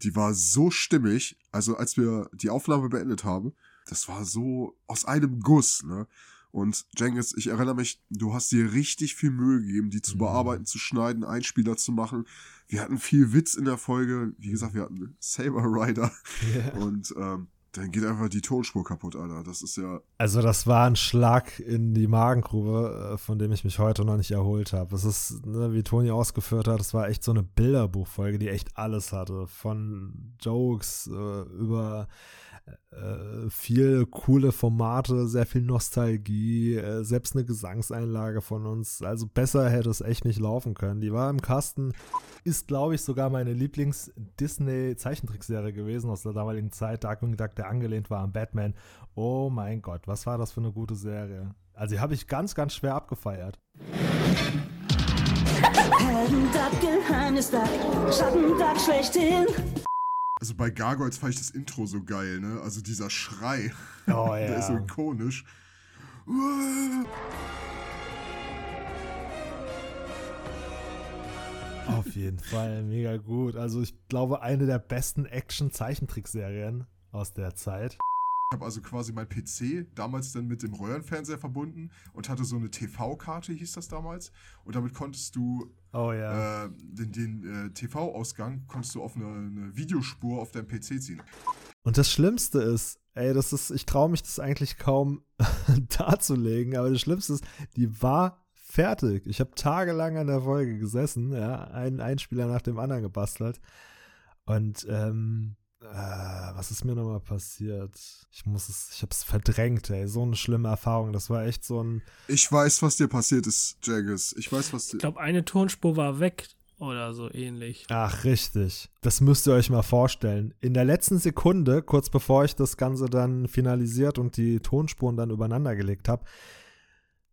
die war so stimmig. Also als wir die Aufnahme beendet haben, das war so aus einem Guss, ne? Und Jengis, ich erinnere mich, du hast dir richtig viel Mühe gegeben, die zu Mhm. bearbeiten, zu schneiden, Einspieler zu machen. Wir hatten viel Witz in der Folge. Wie gesagt, wir hatten Saber Rider. Ja. Und ähm, Dann geht einfach die Tonspur kaputt, Alter. Das ist ja. Also, das war ein Schlag in die Magengrube, äh, von dem ich mich heute noch nicht erholt habe. Das ist, ne, wie Toni ausgeführt hat, das war echt so eine Bilderbuchfolge, die echt alles hatte. Von Jokes äh, über äh, viel coole Formate, sehr viel Nostalgie, äh, selbst eine Gesangseinlage von uns. Also besser hätte es echt nicht laufen können. Die war im Kasten, ist glaube ich sogar meine Lieblings-Disney-Zeichentrickserie gewesen aus der damaligen Zeit. Darkwing Duck, der angelehnt war an Batman. Oh mein Gott, was war das für eine gute Serie? Also die habe ich ganz, ganz schwer abgefeiert. Heldenduck, Geheimnisduck, Schattenduck schlechthin. Also bei Gargoyles fand ich das Intro so geil, ne? Also dieser Schrei. Oh Der ist so ja. ikonisch. Auf jeden Fall, mega gut. Also ich glaube, eine der besten Action-Zeichentrickserien aus der Zeit. Ich habe also quasi mein PC damals dann mit dem Röhrenfernseher verbunden und hatte so eine TV-Karte, hieß das damals. Und damit konntest du Oh ja. äh, den, den äh, TV-Ausgang konntest du auf eine, eine Videospur auf deinem PC ziehen. Und das Schlimmste ist, ey, das ist, ich traue mich das eigentlich kaum darzulegen, aber das Schlimmste ist, die war fertig. Ich habe tagelang an der Folge gesessen, ja, einen Einspieler nach dem anderen gebastelt. Und ähm, äh, was ist mir nochmal passiert? Ich muss es, ich habe es verdrängt, ey. So eine schlimme Erfahrung. Das war echt so ein. Ich weiß, was dir passiert ist, Jaggers. Ich weiß, was dir. Ich glaube, eine Tonspur war weg oder so ähnlich. Ach, richtig. Das müsst ihr euch mal vorstellen. In der letzten Sekunde, kurz bevor ich das Ganze dann finalisiert und die Tonspuren dann übereinander gelegt habe,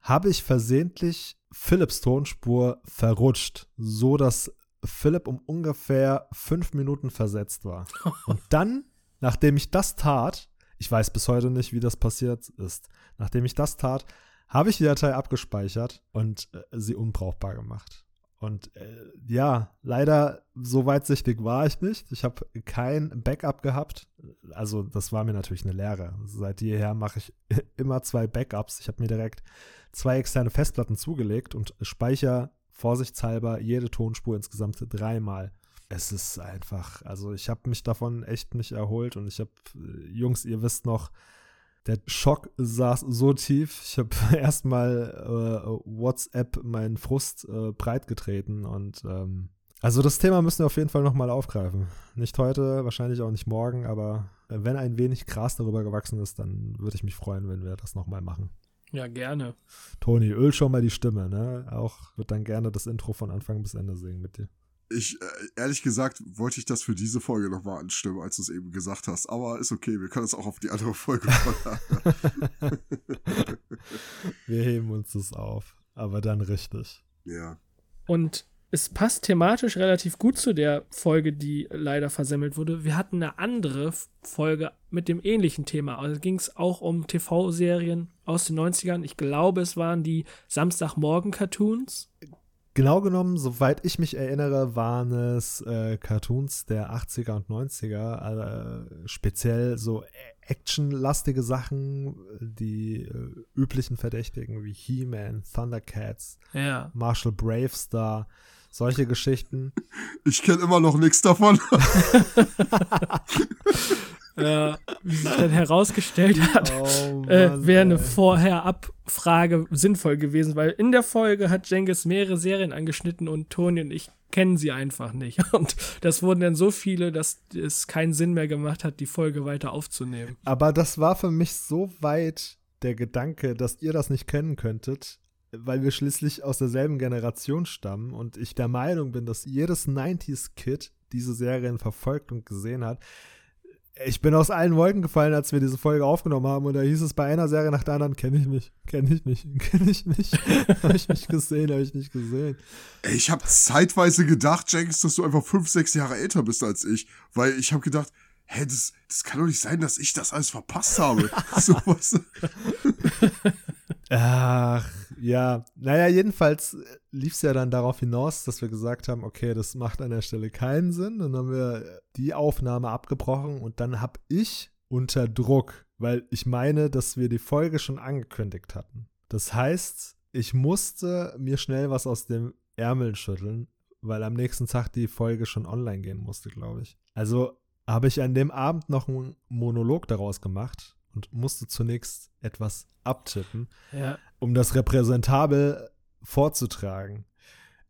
habe ich versehentlich Philips Tonspur verrutscht, so dass Philipp um ungefähr fünf Minuten versetzt war. Und dann, nachdem ich das tat, ich weiß bis heute nicht, wie das passiert ist, nachdem ich das tat, habe ich die Datei abgespeichert und äh, sie unbrauchbar gemacht. Und äh, ja, leider so weitsichtig war ich nicht. Ich habe kein Backup gehabt. Also das war mir natürlich eine Lehre. Seit jeher mache ich immer zwei Backups. Ich habe mir direkt zwei externe Festplatten zugelegt und speichere vorsichtshalber jede Tonspur insgesamt dreimal. Es ist einfach, also ich habe mich davon echt nicht erholt und ich habe, Jungs, ihr wisst noch, der Schock saß so tief. Ich habe erstmal äh, WhatsApp meinen Frust äh, breitgetreten und ähm, also das Thema müssen wir auf jeden Fall nochmal aufgreifen. Nicht heute, wahrscheinlich auch nicht morgen, aber wenn ein wenig Gras darüber gewachsen ist, dann würde ich mich freuen, wenn wir das nochmal machen. Ja, gerne. Toni, öl schon mal die Stimme, ne? Auch wird dann gerne das Intro von Anfang bis Ende singen mit dir. Ich, äh, ehrlich gesagt, wollte ich das für diese Folge nochmal anstimmen, als du es eben gesagt hast. Aber ist okay, wir können es auch auf die andere Folge verlagern. Wir heben uns das auf, aber dann richtig. ja. Und es passt thematisch relativ gut zu der Folge, die leider versemmelt wurde. Wir hatten eine andere Folge mit dem ähnlichen Thema. Also ging es auch um TV-Serien aus den 90ern. Ich glaube, es waren die Samstagmorgen-Cartoons. Genau genommen, soweit ich mich erinnere, waren es äh, Cartoons der 80er und 90er, äh, speziell so actionlastige Sachen, die äh, üblichen Verdächtigen wie He-Man, Thundercats, Ja. Marshall Bravestar, solche Geschichten. Ich kenne immer noch nichts davon. äh, wie sich dann herausgestellt hat, Oh, äh, wäre eine Vorher-Abfrage sinnvoll gewesen, weil in der Folge hat Jengis mehrere Serien angeschnitten und Toni und ich kennen sie einfach nicht. Und das wurden dann so viele, dass es keinen Sinn mehr gemacht hat, die Folge weiter aufzunehmen. Aber das war für mich so weit der Gedanke, dass ihr das nicht kennen könntet, weil wir schließlich aus derselben Generation stammen und ich der Meinung bin, dass jedes 90s-Kid diese Serien verfolgt und gesehen hat. Ich bin aus allen Wolken gefallen, als wir diese Folge aufgenommen haben und da hieß es bei einer Serie nach der anderen, kenne ich nicht, kenne ich nicht, kenne ich nicht, habe ich nicht gesehen, habe ich nicht gesehen. Ey, Ich habe zeitweise gedacht, Jenkins, dass du einfach fünf, sechs Jahre älter bist als ich. Weil ich habe gedacht, hä, das, das kann doch nicht sein, dass ich das alles verpasst habe. so, du? Ach, ja. Naja, jedenfalls lief es ja dann darauf hinaus, dass wir gesagt haben, okay, das macht an der Stelle keinen Sinn. Dann haben wir die Aufnahme abgebrochen und dann habe ich unter Druck, weil ich meine, dass wir die Folge schon angekündigt hatten. Das heißt, ich musste mir schnell was aus dem Ärmel schütteln, weil am nächsten Tag die Folge schon online gehen musste, glaube ich. Also habe ich an dem Abend noch einen Monolog daraus gemacht und musste zunächst etwas abtippen, Ja. um das repräsentabel vorzutragen.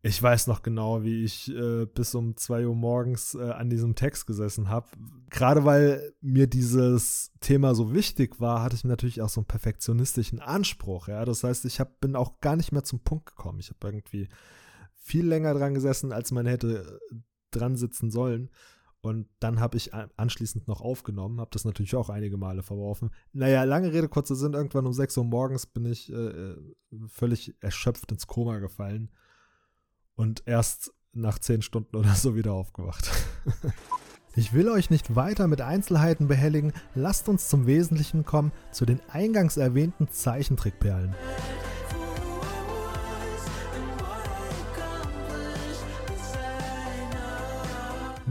Ich weiß noch genau, wie ich äh, bis um 2 Uhr morgens äh, an diesem Text gesessen habe. Gerade weil mir dieses Thema so wichtig war, hatte ich natürlich auch so einen perfektionistischen Anspruch. Ja? Das heißt, ich hab, bin auch gar nicht mehr zum Punkt gekommen. Ich habe irgendwie viel länger dran gesessen, als man hätte äh, dran sitzen sollen. Und dann habe ich anschließend noch aufgenommen, habe das natürlich auch einige Male verworfen. Naja, lange Rede, kurzer Sinn, irgendwann um 6 Uhr morgens bin ich äh, äh, völlig erschöpft ins Koma gefallen und erst nach 10 Stunden oder so wieder aufgewacht. Ich will euch nicht weiter mit Einzelheiten behelligen, lasst uns zum Wesentlichen kommen, zu den eingangs erwähnten Zeichentrickperlen.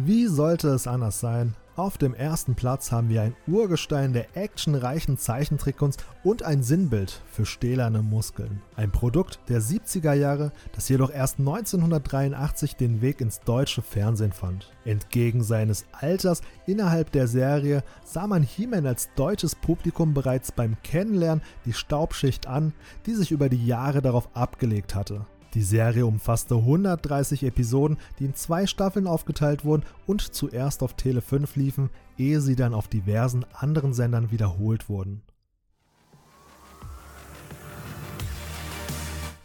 Wie sollte es anders sein? Auf dem ersten Platz haben wir ein Urgestein der actionreichen Zeichentrickkunst und ein Sinnbild für stählerne Muskeln. Ein Produkt der 70er Jahre, das jedoch erst 1983 den Weg ins deutsche Fernsehen fand. Entgegen seines Alters innerhalb der Serie sah man He-Man als deutsches Publikum bereits beim Kennenlernen die Staubschicht an, die sich über die Jahre darauf abgelegt hatte. Die Serie umfasste 130 Episoden, die in zwei Staffeln aufgeteilt wurden und zuerst auf Tele 5 liefen, ehe sie dann auf diversen anderen Sendern wiederholt wurden.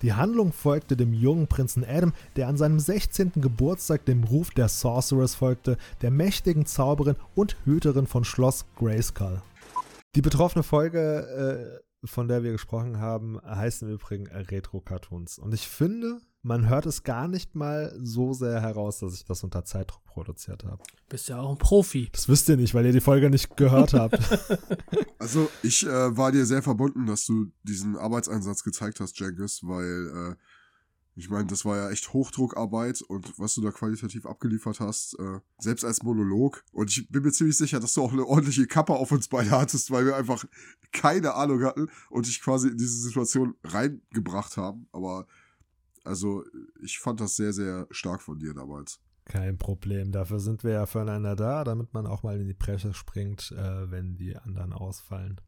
Die Handlung folgte dem jungen Prinzen Adam, der an seinem 16. Geburtstag dem Ruf der Sorceress folgte, der mächtigen Zauberin und Hüterin von Schloss Grayskull. Die betroffene Folge, äh, von der wir gesprochen haben, heißt im Übrigen äh, Retro-Cartoons. Und ich finde, man hört es gar nicht mal so sehr heraus, dass ich das unter Zeitdruck produziert habe. Bist ja auch ein Profi. Das wisst ihr nicht, weil ihr die Folge nicht gehört habt. Also ich äh, war dir sehr verbunden, dass du diesen Arbeitseinsatz gezeigt hast, Jenkins, weil äh, ich meine, das war ja echt Hochdruckarbeit und was du da qualitativ abgeliefert hast, äh, selbst als Monolog. Und ich bin mir ziemlich sicher, dass du auch eine ordentliche Kappe auf uns beide hattest, weil wir einfach keine Ahnung hatten und dich quasi in diese Situation reingebracht haben. Aber also ich fand das sehr, sehr stark von dir damals. Kein Problem. Dafür sind wir ja füreinander da, damit man auch mal in die Bresche springt, äh, wenn die anderen ausfallen.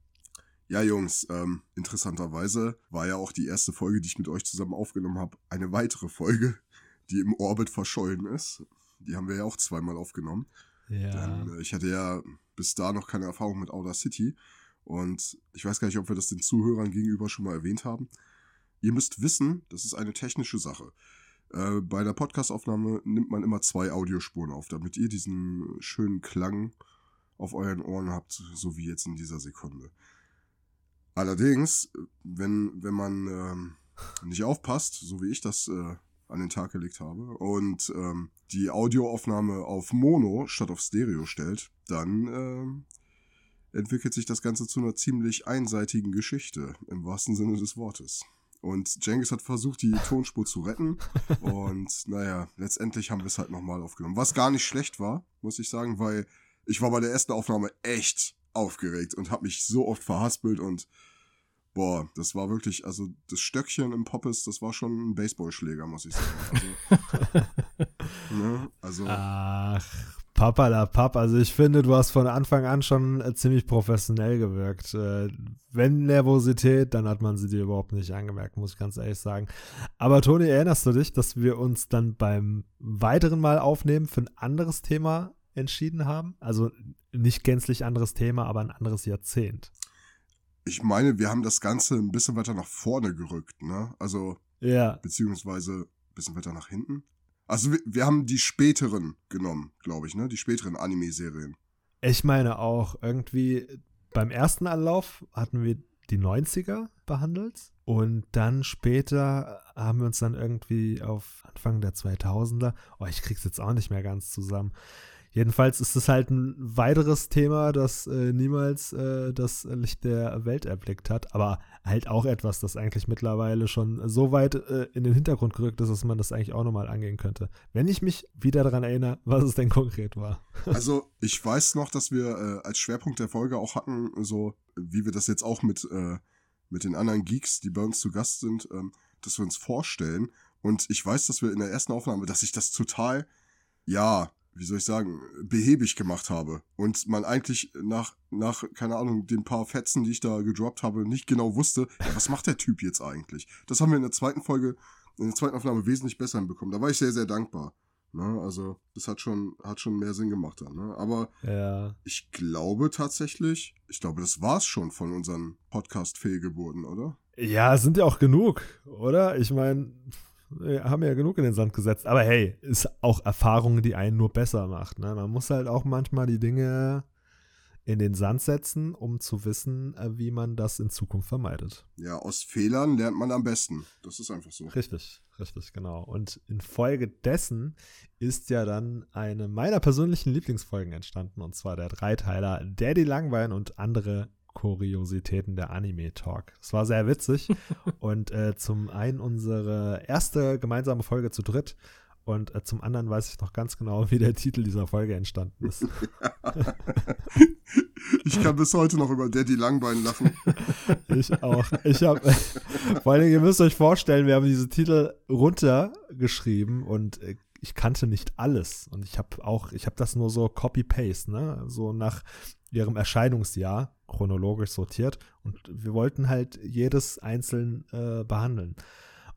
Ja, Jungs, ähm, interessanterweise war ja auch die erste Folge, die ich mit euch zusammen aufgenommen habe, eine weitere Folge, die im Orbit verschollen ist. Die haben wir ja auch zweimal aufgenommen. Ja. Denn äh, ich hatte ja bis da noch keine Erfahrung mit Outer City. Und ich weiß gar nicht, ob wir das den Zuhörern gegenüber schon mal erwähnt haben. Ihr müsst wissen, das ist eine technische Sache. Äh, bei der Podcastaufnahme nimmt man immer zwei Audiospuren auf, damit ihr diesen schönen Klang auf euren Ohren habt, so wie jetzt in dieser Sekunde. Allerdings, wenn, wenn man ähm, nicht aufpasst, so wie ich das äh, an den Tag gelegt habe, und ähm, die Audioaufnahme auf Mono statt auf Stereo stellt, dann ähm, entwickelt sich das Ganze zu einer ziemlich einseitigen Geschichte, im wahrsten Sinne des Wortes. Und Jengis hat versucht, die Tonspur zu retten. Und naja, letztendlich haben wir es halt nochmal aufgenommen. Was gar nicht schlecht war, muss ich sagen, weil ich war bei der ersten Aufnahme echt aufgeregt und habe mich so oft verhaspelt und boah, das war wirklich, also das Stöckchen im Poppes, das war schon ein Baseballschläger, muss ich sagen. Also, ne? also Ach, Papa la Papp. Also ich finde, du hast von Anfang an schon äh, ziemlich professionell gewirkt. Äh, wenn Nervosität, dann hat man sie dir überhaupt nicht angemerkt, muss ich ganz ehrlich sagen. Aber Toni, erinnerst du dich, dass wir uns dann beim weiteren Mal aufnehmen für ein anderes Thema entschieden haben? Also nicht gänzlich anderes Thema, aber ein anderes Jahrzehnt. ich meine, wir haben das Ganze ein bisschen weiter nach vorne gerückt, ne? Also Ja, beziehungsweise ein bisschen weiter nach hinten. Also wir, wir haben die späteren genommen, glaube ich, ne? Die späteren Anime-Serien. ich meine auch irgendwie beim ersten Anlauf hatten wir die 90er behandelt und dann später haben wir uns dann irgendwie auf Anfang der 2000er, oh, ich krieg's jetzt auch nicht mehr ganz zusammen. Jedenfalls ist es halt ein weiteres Thema, das äh, niemals äh, das Licht der Welt erblickt hat, aber halt auch etwas, das eigentlich mittlerweile schon so weit äh, in den Hintergrund gerückt ist, dass man das eigentlich auch nochmal angehen könnte. Wenn ich mich wieder daran erinnere, was es denn konkret war. Also ich weiß noch, dass wir äh, als Schwerpunkt der Folge auch hatten, so wie wir das jetzt auch mit, äh, mit den anderen Geeks, die bei uns zu Gast sind, ähm, dass wir uns vorstellen. Und ich weiß, dass wir in der ersten Aufnahme, dass ich das total, ja, wie soll ich sagen, behäbig gemacht habe. Und man eigentlich nach, nach, keine Ahnung, den paar Fetzen, die ich da gedroppt habe, nicht genau wusste, ja, was macht der Typ jetzt eigentlich? Das haben wir in der zweiten Folge, in der zweiten Aufnahme wesentlich besser hinbekommen. Da war ich sehr, sehr dankbar. Ne? Also, das hat schon, hat schon mehr Sinn gemacht dann. Ne? Aber Ja. ich glaube tatsächlich, ich glaube, das war's schon von unseren Podcast-Fehlgeburten, oder? Ja, sind ja auch genug, oder? Ich meine, haben ja genug in den Sand gesetzt. Aber hey, ist auch Erfahrung, die einen nur besser macht. Ne? Man muss halt auch manchmal die Dinge in den Sand setzen, um zu wissen, äh, wie man das in Zukunft vermeidet. Ja, aus Fehlern lernt man am besten. Das ist einfach so. Richtig, richtig, genau. Und infolgedessen ist ja dann eine meiner persönlichen Lieblingsfolgen entstanden, und zwar der Dreiteiler Daddy Langbein und andere Kuriositäten der Anime Talk. Es war sehr witzig und äh, zum einen unsere erste gemeinsame Folge zu dritt und äh, zum anderen weiß ich noch ganz genau, wie der Titel dieser Folge entstanden ist. Ich kann bis heute noch über Daddy Langbein lachen. Ich auch. Ich habe, vor allen Dingen, ihr müsst euch vorstellen, wir haben diese Titel runtergeschrieben und äh, ich kannte nicht alles. Und ich habe auch, ich habe das nur so Copy-Paste, ne? So nach ihrem Erscheinungsjahr chronologisch sortiert. Und wir wollten halt jedes einzeln äh, behandeln.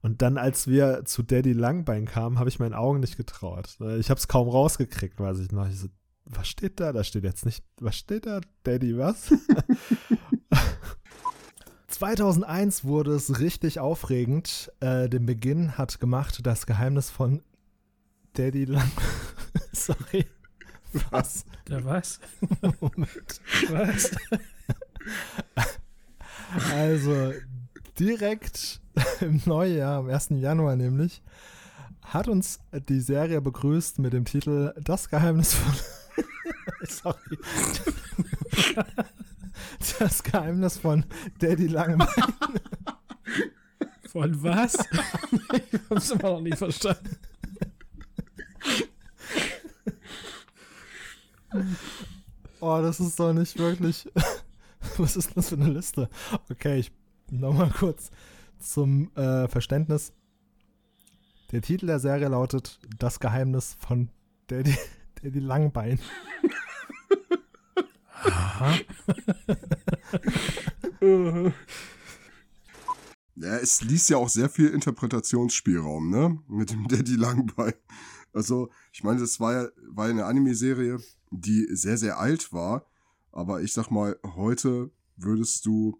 Und dann, als wir zu Daddy Langbein kamen, habe ich meinen Augen nicht getraut. Ich habe es kaum rausgekriegt, weiß ich noch. Ich so, was steht da? Da steht jetzt nicht, was steht da? Daddy was? 2001 wurde es richtig aufregend. Äh, den Beginn hat gemacht das Geheimnis von Daddy Lang. Sorry. Was? Der was? Moment. Was? Also direkt im Neujahr, am 1. Januar nämlich, hat uns die Serie begrüßt mit dem Titel Das Geheimnis von. Sorry. Das Geheimnis von Daddy Langbein. Von was? ich hab's immer noch nicht verstanden. Oh, das ist doch nicht wirklich. Was ist denn das für eine Liste? Okay, ich nochmal kurz zum äh, Verständnis. Der Titel der Serie lautet Das Geheimnis von Daddy, Daddy Langbein. Ja, es ließ ja auch sehr viel Interpretationsspielraum, ne? Mit dem Daddy Langbein. Also, ich meine, das war ja, war ja eine Anime-Serie, die sehr, sehr alt war. Aber ich sag mal, heute würdest du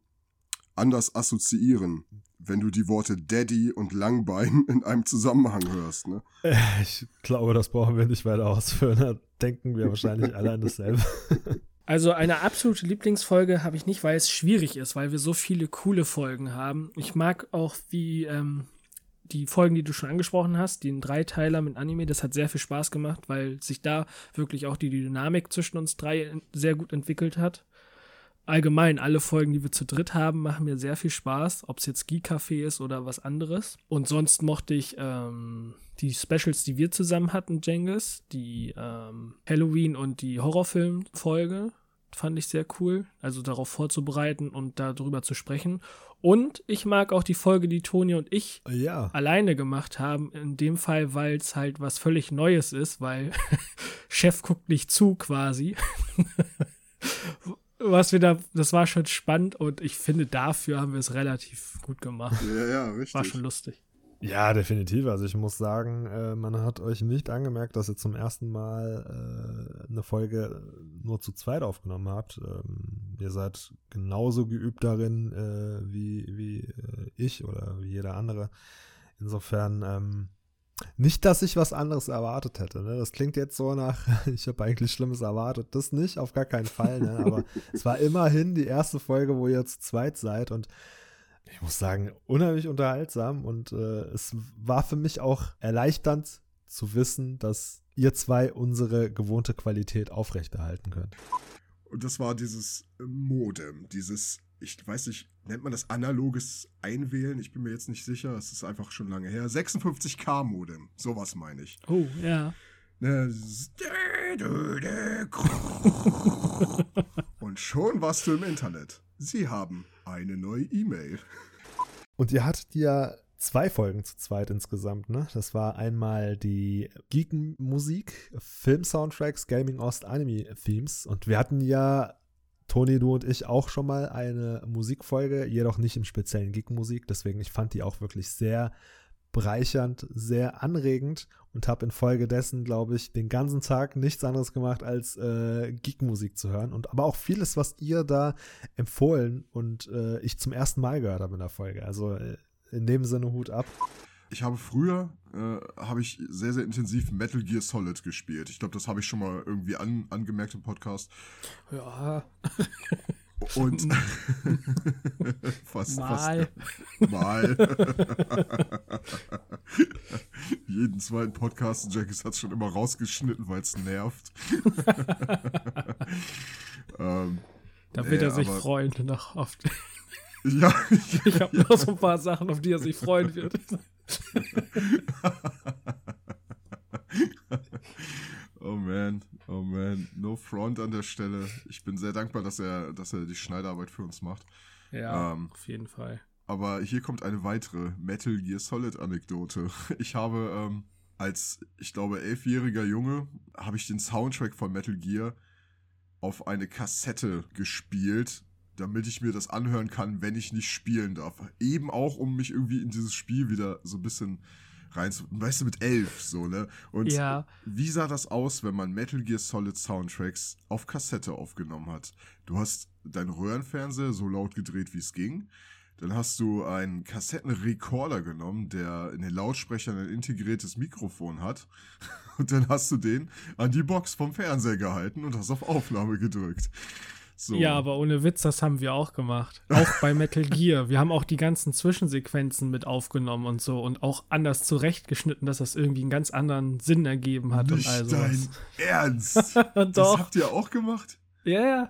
anders assoziieren, wenn du die Worte Daddy und Langbein in einem Zusammenhang hörst, ne? Äh, Ich glaube, das brauchen wir nicht weiter ausführen. Da denken wir wahrscheinlich alle an dasselbe. Also eine absolute Lieblingsfolge habe ich nicht, weil es schwierig ist, weil wir so viele coole Folgen haben. Ich mag auch wie ähm, die Folgen, die du schon angesprochen hast, den Dreiteiler mit Anime, das hat sehr viel Spaß gemacht, weil sich da wirklich auch die Dynamik zwischen uns drei sehr gut entwickelt hat. Allgemein, alle Folgen, die wir zu dritt haben, machen mir sehr viel Spaß, ob es jetzt Geek Café ist oder was anderes. Und sonst mochte ich ähm, die Specials, die wir zusammen hatten, Jengis, die ähm, Halloween und die Horrorfilm-Folge, fand ich sehr cool. Also darauf vorzubereiten und darüber zu sprechen. Und ich mag auch die Folge, die Toni und ich Ja. alleine gemacht haben. In dem Fall, weil es halt was völlig Neues ist, weil Chef guckt nicht zu quasi. was wir da, das war schon spannend und ich finde, dafür haben wir es relativ gut gemacht. Ja, ja, richtig. War schon lustig. Ja, definitiv. Also ich muss sagen, äh, man hat euch nicht angemerkt, dass ihr zum ersten Mal äh, eine Folge nur zu zweit aufgenommen habt. Ähm, ihr seid genauso geübt darin äh, wie, wie äh, ich oder wie jeder andere. Insofern ähm, nicht, dass ich was anderes erwartet hätte. Ne? Das klingt jetzt so nach, ich habe eigentlich Schlimmes erwartet. Das nicht, auf gar keinen Fall. Ne? Aber es war immerhin die erste Folge, wo ihr zu zweit seid und ich muss sagen, unheimlich unterhaltsam und äh, es war für mich auch erleichternd zu wissen, dass ihr zwei unsere gewohnte Qualität aufrechterhalten könnt. Und das war dieses Modem, dieses, ich weiß nicht, nennt man das analoges Einwählen? Ich bin mir jetzt nicht sicher, es ist einfach schon lange her. 56K Modem, sowas meine ich. Oh, ja. Ne, Und schon warst du im Internet. Sie haben eine neue E-Mail. Und ihr hattet ja zwei Folgen zu zweit insgesamt, ne? Das war einmal die Geeken-Musik, Film-Soundtracks, Gaming Ost Anime-Themes. Und wir hatten ja, Toni, du und ich, auch schon mal eine Musikfolge, jedoch nicht im speziellen Geek-Musik. Deswegen, ich fand die auch wirklich sehr bereichernd, sehr anregend und habe infolgedessen, glaube ich, den ganzen Tag nichts anderes gemacht, als äh, Geek-Musik zu hören. Und aber auch vieles, was ihr da empfohlen und äh, ich zum ersten Mal gehört habe in der Folge. Also äh, in dem Sinne Hut ab. Ich habe früher, äh, habe ich sehr, sehr intensiv Metal Gear Solid gespielt. Ich glaube, das habe ich schon mal irgendwie an, angemerkt im Podcast. Ja. Und fast, Mal. fast mal. Jeden zweiten Podcast, Jackies hat es schon immer rausgeschnitten, weil es nervt. ähm, Da wird Nee, er sich aber- freuen noch auf. ja, Ich habe noch so ein paar Sachen, auf die er sich freuen wird. Oh man, oh man, no front an der Stelle. Ich bin sehr dankbar, dass er, dass er die Schneidarbeit für uns macht. Ja, Ähm, auf jeden Fall. Aber hier kommt eine weitere Metal Gear Solid Anekdote. Ich habe ähm, als, ich glaube, elfjähriger Junge, habe ich den Soundtrack von Metal Gear auf eine Kassette gespielt, damit ich mir das anhören kann, wenn ich nicht spielen darf. Eben auch, um mich irgendwie in dieses Spiel wieder so ein bisschen rein zu, weißt du, mit elf, so, ne? Und Ja. wie sah das aus, wenn man Metal Gear Solid Soundtracks auf Kassette aufgenommen hat? Du hast deinen Röhrenfernseher so laut gedreht, wie es ging. Dann hast du einen Kassettenrekorder genommen, der in den Lautsprechern ein integriertes Mikrofon hat. Und dann hast du den an die Box vom Fernseher gehalten und hast auf Aufnahme gedrückt. So. Ja, aber ohne Witz, das haben wir auch gemacht. Auch bei Metal Gear. Wir haben auch die ganzen Zwischensequenzen mit aufgenommen und so und auch anders zurechtgeschnitten, dass das irgendwie einen ganz anderen Sinn ergeben hat Nicht und all dein sowas. Ernst? Das Doch. habt ihr auch gemacht? Ja, ja,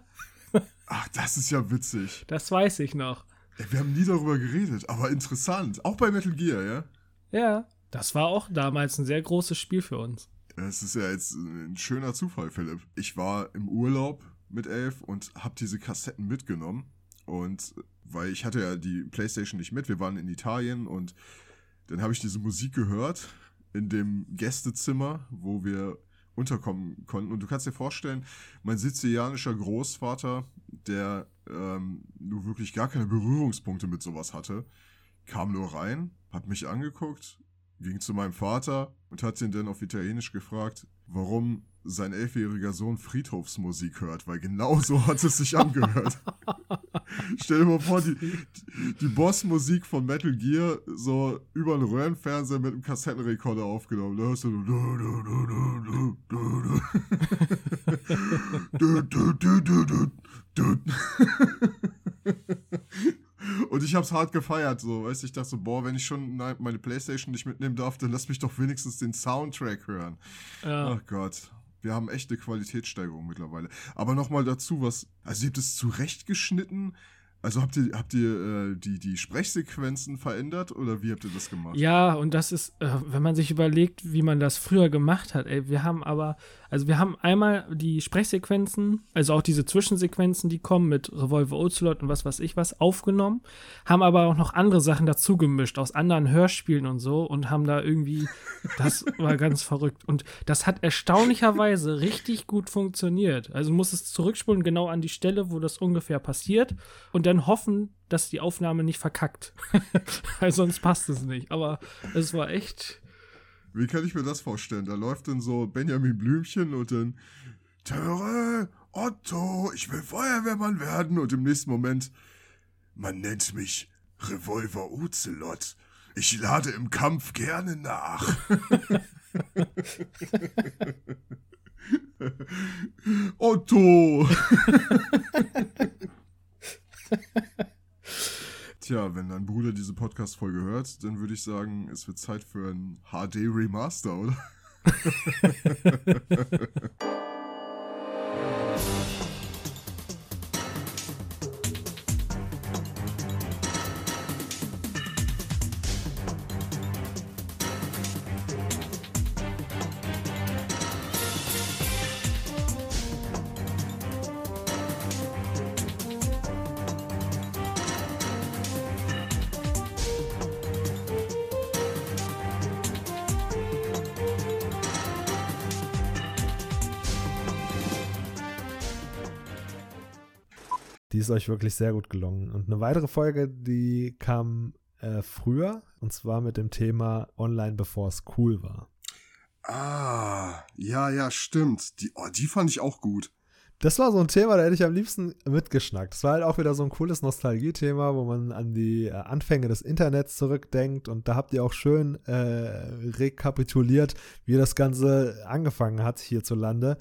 Ach, das ist ja witzig. das weiß ich noch. Ey, Wir haben nie darüber geredet, aber interessant. Auch bei Metal Gear, ja? Ja, das war auch damals ein sehr großes Spiel für uns. Das ist ja jetzt ein schöner Zufall, Philipp. Ich war im Urlaub mit elf und hab diese Kassetten mitgenommen. Und weil ich hatte ja die Playstation nicht mit, wir waren in Italien und dann habe ich diese Musik gehört in dem Gästezimmer, wo wir unterkommen konnten. Und du kannst dir vorstellen, mein sizilianischer Großvater, der ähm, nur wirklich gar keine Berührungspunkte mit sowas hatte, kam nur rein, hat mich angeguckt, ging zu meinem Vater und hat ihn dann auf Italienisch gefragt, warum sein elfjähriger Sohn Friedhofsmusik hört, weil genau so hat es sich angehört. Stell dir mal vor, die, die Bossmusik von Metal Gear so über einen Röhrenfernseher mit einem Kassettenrekorder aufgenommen. Da hörst du du, du, du, du, du, du, du, du, du, du, du, du. Und ich hab's hart gefeiert, so, weißt du, ich dachte so, boah, wenn ich schon meine Playstation nicht mitnehmen darf, dann lass mich doch wenigstens den Soundtrack hören. Ja. Ach Gott. Wir haben echt eine Qualitätssteigerung mittlerweile. Aber nochmal dazu, was, also ihr habt es zurechtgeschnitten? Also habt ihr, habt ihr äh, die, die Sprechsequenzen verändert oder wie habt ihr das gemacht? Ja, und das ist, äh, wenn man sich überlegt, wie man das früher gemacht hat, ey, wir haben aber, also wir haben einmal die Sprechsequenzen, also auch diese Zwischensequenzen, die kommen mit Revolver Ocelot und was weiß ich was, aufgenommen, haben aber auch noch andere Sachen dazu gemischt, aus anderen Hörspielen und so und haben da irgendwie, das war ganz verrückt. Und das hat erstaunlicherweise richtig gut funktioniert. Also muss es zurückspulen, genau an die Stelle, wo das ungefähr passiert und dann hoffen, dass die Aufnahme nicht verkackt. Weil sonst passt es nicht. Aber es war echt. Wie kann ich mir das vorstellen? Da läuft dann so Benjamin Blümchen und dann Töre, Otto, ich will Feuerwehrmann werden und im nächsten Moment man nennt mich Revolver Ocelot. Ich lade im Kampf gerne nach. Otto! Tja, wenn dein Bruder diese Podcast-Folge hört, dann würde ich sagen, es wird Zeit für ein HD-Remaster, oder? ist euch wirklich sehr gut gelungen. Und eine weitere Folge, die kam äh, früher, und zwar mit dem Thema Online, bevor es cool war. Ah, ja, ja, stimmt. Die, oh, die fand ich auch gut. Das war so ein Thema, da hätte ich am liebsten mitgeschnackt. Das war halt auch wieder so ein cooles Nostalgie-Thema, wo man an die äh, Anfänge des Internets zurückdenkt. Und da habt ihr auch schön äh, rekapituliert, wie das Ganze angefangen hat hierzulande,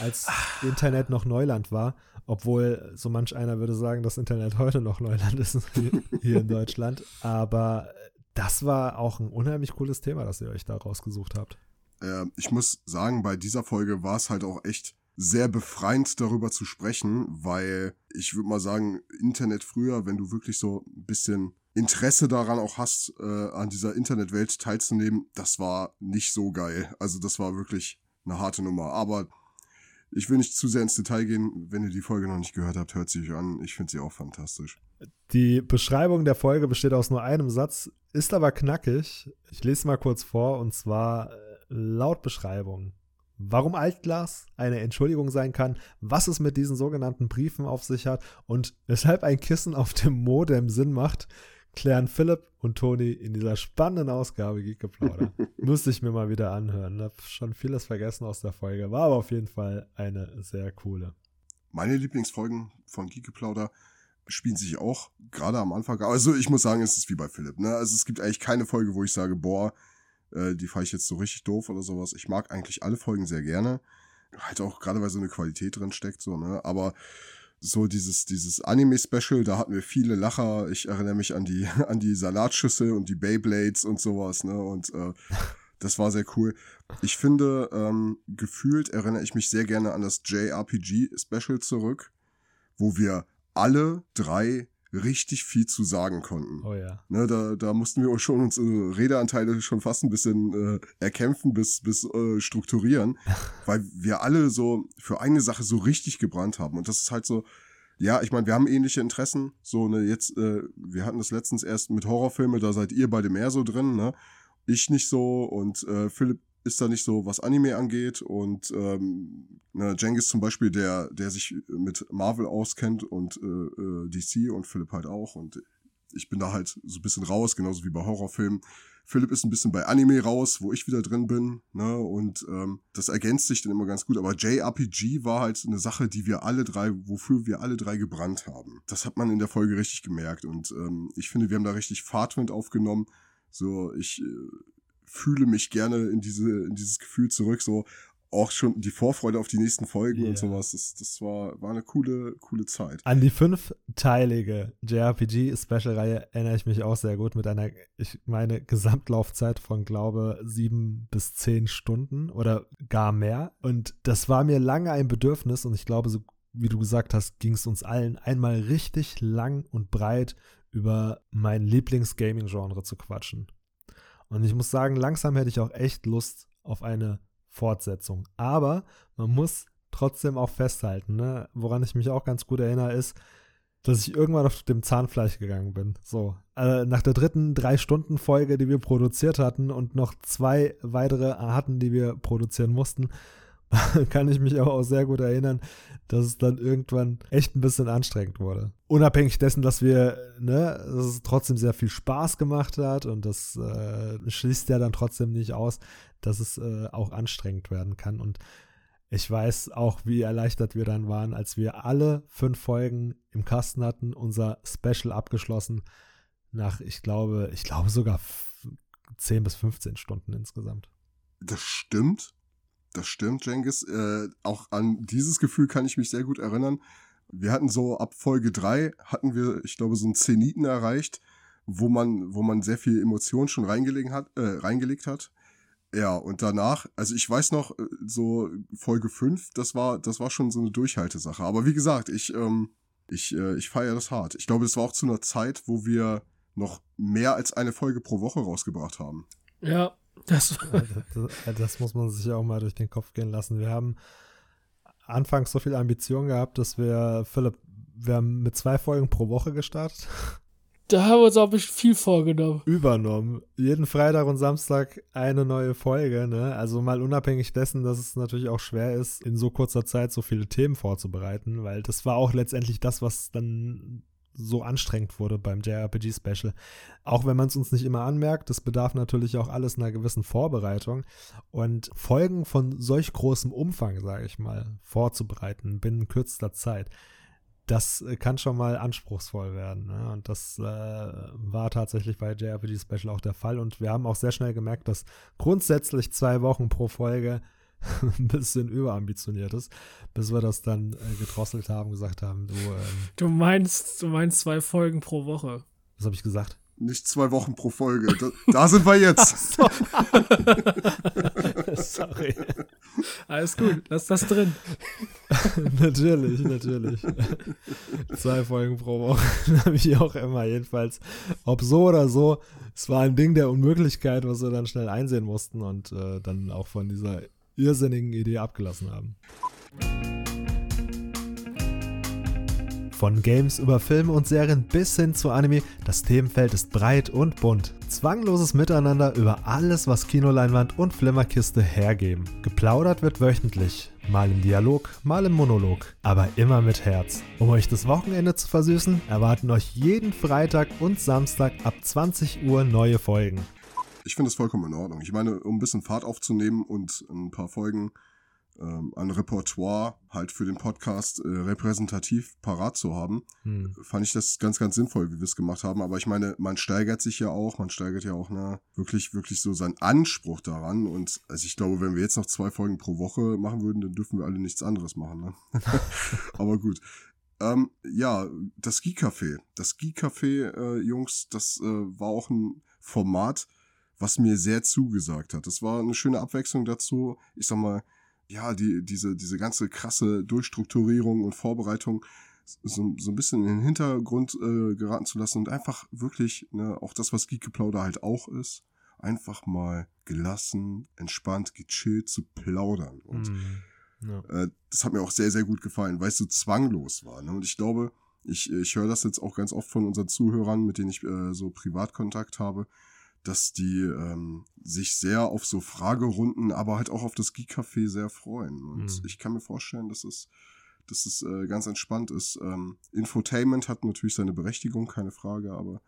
als Internet noch Neuland war. Obwohl so manch einer würde sagen, dass Internet heute noch Neuland ist hier in Deutschland. Aber das war auch ein unheimlich cooles Thema, das ihr euch da rausgesucht habt. Äh, ich muss sagen, bei dieser Folge war es halt auch echt sehr befreiend darüber zu sprechen, weil ich würde mal sagen, Internet früher, wenn du wirklich so ein bisschen Interesse daran auch hast, äh, an dieser Internetwelt teilzunehmen, das war nicht so geil. Also das war wirklich eine harte Nummer. Aber ich will nicht zu sehr ins Detail gehen. Wenn ihr die Folge noch nicht gehört habt, hört sie euch an. Ich finde sie auch fantastisch. Die Beschreibung der Folge besteht aus nur einem Satz, ist aber knackig. Ich lese mal kurz vor und zwar äh, laut Beschreibung. Warum Altglas eine Entschuldigung sein kann, was es mit diesen sogenannten Briefen auf sich hat und weshalb ein Kissen auf dem Modem Sinn macht, klären Philipp und Toni in dieser spannenden Ausgabe Geekgeplauder. Müsste ich mir mal wieder anhören. Hab schon vieles vergessen aus der Folge, war aber auf jeden Fall eine sehr coole. Meine Lieblingsfolgen von Geekgeplauder spielen sich auch gerade am Anfang. Also ich muss sagen, es ist wie bei Philipp. Ne? Also es gibt eigentlich keine Folge, wo ich sage, boah, äh, die fand ich jetzt so richtig doof oder sowas. Ich mag eigentlich alle Folgen sehr gerne. Halt auch gerade, weil so eine Qualität drin steckt, so, ne? Aber so dieses, dieses Anime-Special, da hatten wir viele Lacher. Ich erinnere mich an die, an die Salatschüsse und die Beyblades und sowas, ne? Und äh, das war sehr cool. Ich finde, ähm, gefühlt erinnere ich mich sehr gerne an das JRPG-Special zurück, wo wir alle drei richtig viel zu sagen konnten. Oh ja. Ne, da, da mussten wir schon unsere Redeanteile schon fast ein bisschen äh, erkämpfen bis, bis äh, strukturieren, weil wir alle so für eine Sache so richtig gebrannt haben. Und das ist halt so, ja, ich meine, wir haben ähnliche Interessen. So, ne, jetzt, äh, wir hatten das letztens erst mit Horrorfilme, da seid ihr beide mehr so drin, ne? Ich nicht so und äh, Philipp ist da nicht so, was Anime angeht. Und ähm, ne, Jengis zum Beispiel, der, der sich mit Marvel auskennt und äh, äh DC und Philipp halt auch. Und ich bin da halt so ein bisschen raus, genauso wie bei Horrorfilmen. Philipp ist ein bisschen bei Anime raus, wo ich wieder drin bin, ne? Und ähm, das ergänzt sich dann immer ganz gut. Aber JRPG war halt eine Sache, die wir alle drei, wofür wir alle drei gebrannt haben. Das hat man in der Folge richtig gemerkt. Und ähm, ich finde, wir haben da richtig Fahrtwind aufgenommen. So, ich äh, fühle mich gerne in diese, in dieses Gefühl zurück, so auch schon die Vorfreude auf die nächsten Folgen yeah. und sowas. Das, das war, war eine coole, coole Zeit. An die fünfteilige JRPG-Special-Reihe erinnere ich mich auch sehr gut mit einer, ich meine, Gesamtlaufzeit von, glaube sieben bis zehn Stunden oder gar mehr. Und das war mir lange ein Bedürfnis und ich glaube, so wie du gesagt hast, ging es uns allen einmal richtig lang und breit über mein Lieblings-Gaming-Genre zu quatschen. Und ich muss sagen, langsam hätte ich auch echt Lust auf eine Fortsetzung. Aber man muss trotzdem auch festhalten, ne? woran ich mich auch ganz gut erinnere, ist, dass ich irgendwann auf dem Zahnfleisch gegangen bin. So. Also nach der dritten Drei-Stunden-Folge, die wir produziert hatten und noch zwei weitere hatten, die wir produzieren mussten, kann ich mich auch sehr gut erinnern, dass es dann irgendwann echt ein bisschen anstrengend wurde. Unabhängig dessen, dass wir, ne, dass es trotzdem sehr viel Spaß gemacht hat und das äh, schließt ja dann trotzdem nicht aus, dass es äh, auch anstrengend werden kann. Und ich weiß auch, wie erleichtert wir dann waren, als wir alle fünf Folgen im Kasten hatten, unser Special abgeschlossen nach, ich glaube, ich glaube sogar 10 bis 15 Stunden insgesamt. Das stimmt. Das stimmt, Jengis. Äh, auch an dieses Gefühl kann ich mich sehr gut erinnern. Wir hatten so ab Folge 3 hatten wir, ich glaube, so einen Zeniten erreicht, wo man, wo man sehr viel Emotion schon reingelegt hat, äh, reingelegt hat. Ja, und danach, also ich weiß noch, äh, so Folge 5, das war, das war schon so eine Durchhaltesache. Aber wie gesagt, ich, ähm, ich, äh, ich feiere das hart. Ich glaube, das war auch zu einer Zeit, wo wir noch mehr als eine Folge pro Woche rausgebracht haben. Ja, das, das, das, muss man sich auch mal durch den Kopf gehen lassen. Wir haben anfangs so viel Ambition gehabt, dass wir, Philipp, wir haben mit zwei Folgen pro Woche gestartet. Da haben wir uns auch bestimmt viel vorgenommen. übernommen. Jeden Freitag und Samstag eine neue Folge, ne? Also mal unabhängig dessen, dass es natürlich auch schwer ist, in so kurzer Zeit so viele Themen vorzubereiten, weil das war auch letztendlich das, was dann so anstrengend wurde beim JRPG-Special. Auch wenn man es uns nicht immer anmerkt, das bedarf natürlich auch alles einer gewissen Vorbereitung. Und Folgen von solch großem Umfang, sage ich mal, vorzubereiten binnen kürzester Zeit, das äh, kann schon mal anspruchsvoll werden. Ne? Und das äh, war tatsächlich bei JRPG Special auch der Fall. Und wir haben auch sehr schnell gemerkt, dass grundsätzlich zwei Wochen pro Folge ein bisschen überambitioniert ist, bis wir das dann äh, gedrosselt haben, gesagt haben, du, ähm, Du meinst, du meinst zwei Folgen pro Woche. was habe ich gesagt? Nicht zwei Wochen pro Folge. Da, da sind wir jetzt. Sorry. Alles gut, lass das drin. natürlich, natürlich. Zwei Folgen pro Woche, wie auch immer. Jedenfalls, ob so oder so, es war ein Ding der Unmöglichkeit, was wir dann schnell einsehen mussten und äh, dann auch von dieser irrsinnigen Idee abgelassen haben. Von Games über Filme und Serien bis hin zu Anime, das Themenfeld ist breit und bunt. Zwangloses Miteinander über alles, was Kinoleinwand und Flimmerkiste hergeben. Geplaudert wird wöchentlich, mal im Dialog, mal im Monolog, aber immer mit Herz. Um euch das Wochenende zu versüßen, erwarten euch jeden Freitag und Samstag ab 20 Uhr neue Folgen. Ich finde das vollkommen in Ordnung. Ich meine, um ein bisschen Fahrt aufzunehmen und ein paar Folgen ähm, an Repertoire halt für den Podcast äh, repräsentativ parat zu haben, Hm. fand ich das ganz, ganz sinnvoll, wie wir es gemacht haben. Aber ich meine, man steigert sich ja auch, man steigert ja auch ne, wirklich, wirklich so seinen Anspruch daran. Und also ich glaube, wenn wir jetzt noch zwei Folgen pro Woche machen würden, dann dürfen wir alle nichts anderes machen. Ne? Aber gut. Ähm, ja, das Geek-Café. Das Geek-Café, äh, Jungs, das äh, war auch ein Format, was mir sehr zugesagt hat. Das war eine schöne Abwechslung dazu. Ich sag mal, ja, die, diese, diese ganze krasse Durchstrukturierung und Vorbereitung so, so ein bisschen in den Hintergrund äh, geraten zu lassen und einfach wirklich, ne, auch das, was Geekgeplauder halt auch ist, einfach mal gelassen, entspannt, gechillt zu plaudern. Und Hm. Ja. äh, das hat mir auch sehr, sehr gut gefallen, weil es so zwanglos war. Ne? Und ich glaube, ich, ich höre das jetzt auch ganz oft von unseren Zuhörern, mit denen ich äh, so Privatkontakt habe, dass die ähm, sich sehr auf so Fragerunden, aber halt auch auf das Geek-Café sehr freuen. Und Mhm. ich kann mir vorstellen, dass es, dass es äh, ganz entspannt ist. Ähm, Infotainment hat natürlich seine Berechtigung, keine Frage, aber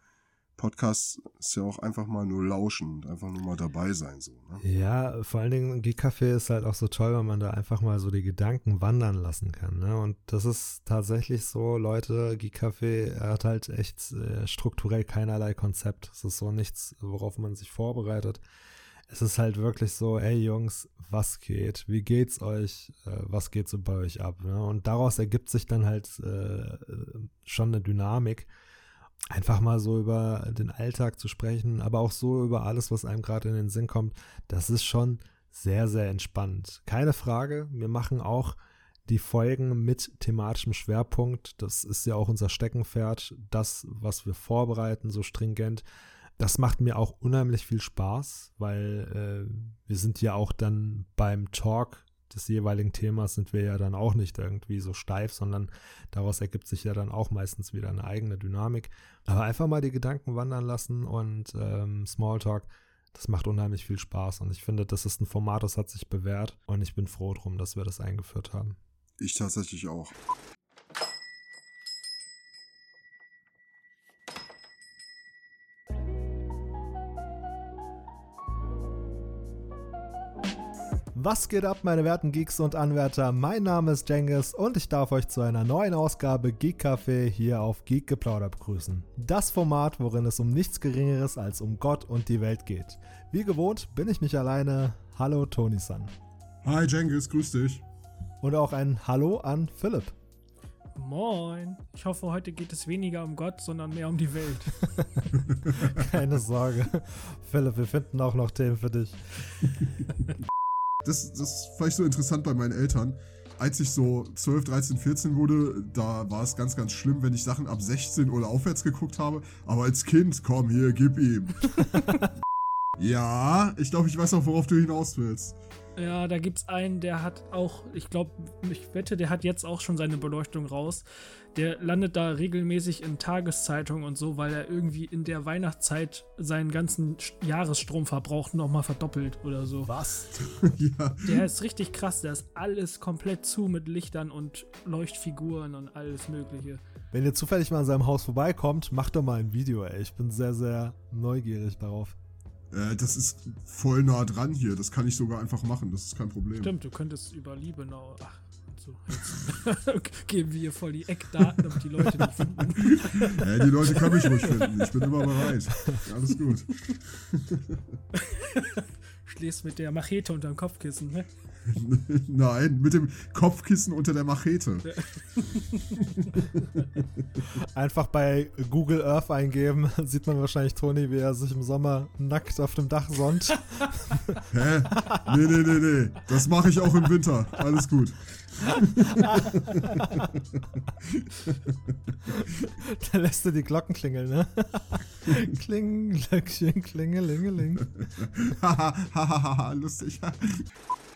Podcast ist ja auch einfach mal nur lauschen und einfach nur mal dabei sein. So, ne? Ja, vor allen Dingen Geek-Café ist halt auch so toll, wenn man da einfach mal so die Gedanken wandern lassen kann. Ne? Und das ist tatsächlich so, Leute, Geek-Café hat halt echt äh, strukturell keinerlei Konzept. Es ist so nichts, worauf man sich vorbereitet. Es ist halt wirklich so, ey Jungs, was geht? Wie geht's euch? Äh, was geht so bei euch ab? Ne? Und daraus ergibt sich dann halt äh, schon eine Dynamik einfach mal so über den Alltag zu sprechen, aber auch so über alles, was einem gerade in den Sinn kommt, das ist schon sehr, sehr entspannt. Keine Frage, wir machen auch die Folgen mit thematischem Schwerpunkt. Das ist ja auch unser Steckenpferd, das, was wir vorbereiten, so stringent. Das macht mir auch unheimlich viel Spaß, weil äh, wir sind ja auch dann beim Talk des jeweiligen Themas sind wir ja dann auch nicht irgendwie so steif, sondern daraus ergibt sich ja dann auch meistens wieder eine eigene Dynamik. Aber einfach mal die Gedanken wandern lassen und ähm, Smalltalk, das macht unheimlich viel Spaß. Und ich finde, das ist ein Format, das hat sich bewährt. Und ich bin froh drum, dass wir das eingeführt haben. Ich tatsächlich auch. Was geht ab, meine werten Geeks und Anwärter? Mein Name ist Jengis und ich darf euch zu einer neuen Ausgabe Geek Café hier auf Geek Geplauder begrüßen. Das Format, worin es um nichts Geringeres als um Gott und die Welt geht. Wie gewohnt bin ich nicht alleine. Hallo Tony-san. Hi Jengis, grüß dich. Und auch ein Hallo an Philipp. Moin. Ich hoffe, heute geht es weniger um Gott, sondern mehr um die Welt. Keine Sorge. Philipp, wir finden auch noch Themen für dich. Das, das fand ich so interessant bei meinen Eltern. Als ich so 12, 13, 14 wurde, da war es ganz, ganz schlimm, wenn ich Sachen ab 16 oder aufwärts geguckt habe. Aber als Kind, komm hier, gib ihm. Ja, ich glaube, ich weiß auch, worauf du hinaus willst. Ja, da gibt's einen, der hat auch, ich glaube, ich wette, der hat jetzt auch schon seine Beleuchtung raus. Der landet da regelmäßig in Tageszeitungen und so, weil er irgendwie in der Weihnachtszeit seinen ganzen Jahresstromverbrauch nochmal verdoppelt oder so. Was? ja. Der ist richtig krass, der ist alles komplett zu mit Lichtern und Leuchtfiguren und alles Mögliche. Wenn ihr zufällig mal an seinem Haus vorbeikommt, macht doch mal ein Video, ey. Ich bin sehr, sehr neugierig darauf. Äh, das ist voll nah dran hier. Das kann ich sogar einfach machen. Das ist kein Problem. Stimmt, du könntest über Liebenau. Ach, so, jetzt geben wir hier voll die Eckdaten, damit die Leute nicht finden. Äh, die Leute können mich ruhig finden. Ich bin immer bereit. Alles gut. Schläfst mit der Machete unterm Kopfkissen, ne? Nein, mit dem Kopfkissen unter der Machete. Einfach bei Google Earth eingeben, sieht man wahrscheinlich Toni, wie er sich im Sommer nackt auf dem Dach sonnt. Hä? Nee, nee, nee, nee. Das mache ich auch im Winter. Alles gut. da lässt du die Glocken klingeln, ne? Kling, Glöckchen, klingelingeling. Hahaha, lustig.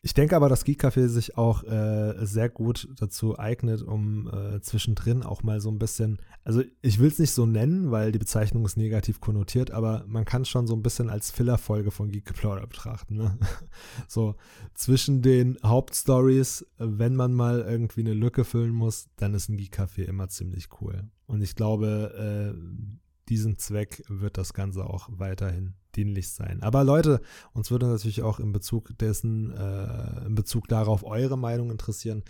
Ich denke aber, dass Geek Café sich auch äh, sehr gut dazu eignet, um äh, zwischendrin auch mal so ein bisschen, also ich will es nicht so nennen, weil die Bezeichnung ist negativ konnotiert, aber man kann es schon so ein bisschen als Fillerfolge von Geek Geplauder betrachten. Ne? So zwischen den Hauptstories, wenn man mal irgendwie eine Lücke füllen muss, dann ist ein Geek Café immer ziemlich cool. Und ich glaube, äh, diesen Zweck wird das Ganze auch weiterhin dienlich sein. Aber Leute, uns würde natürlich auch in Bezug dessen, äh, in Bezug darauf eure Meinung interessieren.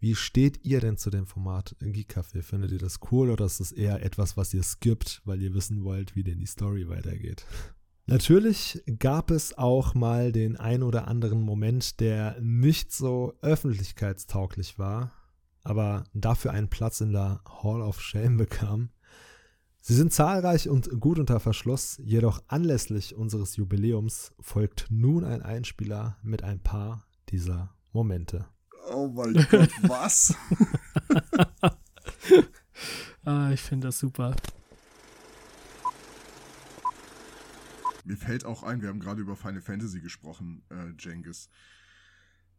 Wie steht ihr denn zu dem Format Geek Café? Findet ihr das cool oder ist das eher etwas, was ihr skippt, weil ihr wissen wollt, wie denn die Story weitergeht? Natürlich gab es auch mal den ein oder anderen Moment, der nicht so öffentlichkeitstauglich war, aber dafür einen Platz in der Hall of Shame bekam. Sie sind zahlreich und gut unter Verschluss, jedoch anlässlich unseres Jubiläums folgt nun ein Einspieler mit ein paar dieser Momente. Oh mein Gott, was? Ah, ich finde das super. Mir fällt auch ein, wir haben gerade über Final Fantasy gesprochen, äh, Jengis.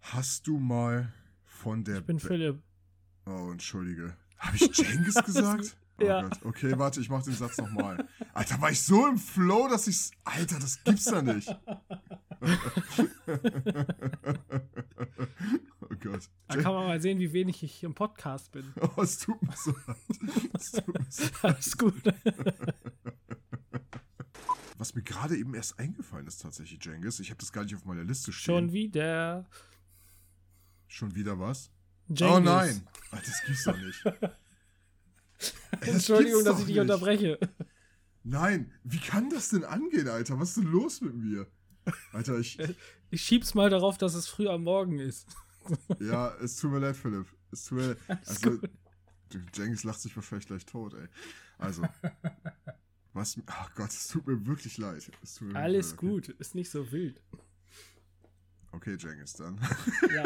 Hast du mal von der... Ich bin Be- Philipp. Oh, entschuldige. Habe ich Jengis gesagt? Oh Ja. Gott. Okay, warte, ich mach den Satz nochmal. Alter, war ich so im Flow, dass ich's. Alter, das gibt's ja nicht. oh Gott. Da kann man mal sehen, wie wenig ich im Podcast bin. Oh, es tut mir so leid. Es tut mir so leid. Alles gut. Was mir gerade eben erst eingefallen ist, tatsächlich, Jengis. Ich habe das gar nicht auf meiner Liste stehen. Schon wieder. Schon wieder was? Cengiz. Oh nein! Alter, das gibt's doch nicht. Das Entschuldigung, gibt's dass ich dich nicht. unterbreche. Nein, wie kann das denn angehen, Alter? Was ist denn los mit mir? Alter, ich. Ich schieb's mal darauf, dass es früh am Morgen ist. Ja, es tut mir leid, Philipp. Es tut mir leid. Also, du, Jengis lacht sich wahrscheinlich gleich tot, ey. Also. Was. Ach Gott, es tut mir wirklich leid. Es tut mir wirklich Alles leid. Okay. gut, ist nicht so wild. Okay, Jengis, dann. Ja.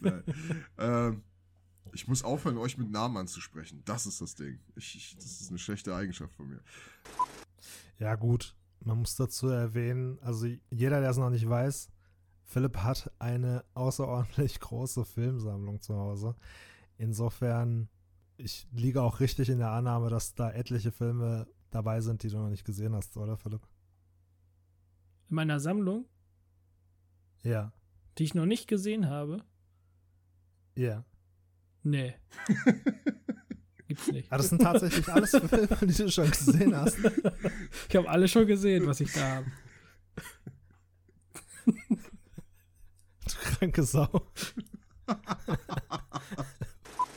Nein. ähm, ich muss aufhören, euch mit Namen anzusprechen. Das ist das Ding. Ich, ich, das ist eine schlechte Eigenschaft von mir. Ja, gut. Man muss dazu erwähnen, also jeder, der es noch nicht weiß, Philipp hat eine außerordentlich große Filmsammlung zu Hause. Insofern, ich liege auch richtig in der Annahme, dass da etliche Filme dabei sind, die du noch nicht gesehen hast, oder Philipp? In meiner Sammlung, Ja. die ich noch nicht gesehen habe. Ja. Nee. Gibt's nicht. Ah, das sind tatsächlich alles Filme, die du schon gesehen hast. Ich habe alle schon gesehen, was ich da habe. Du kranke Sau.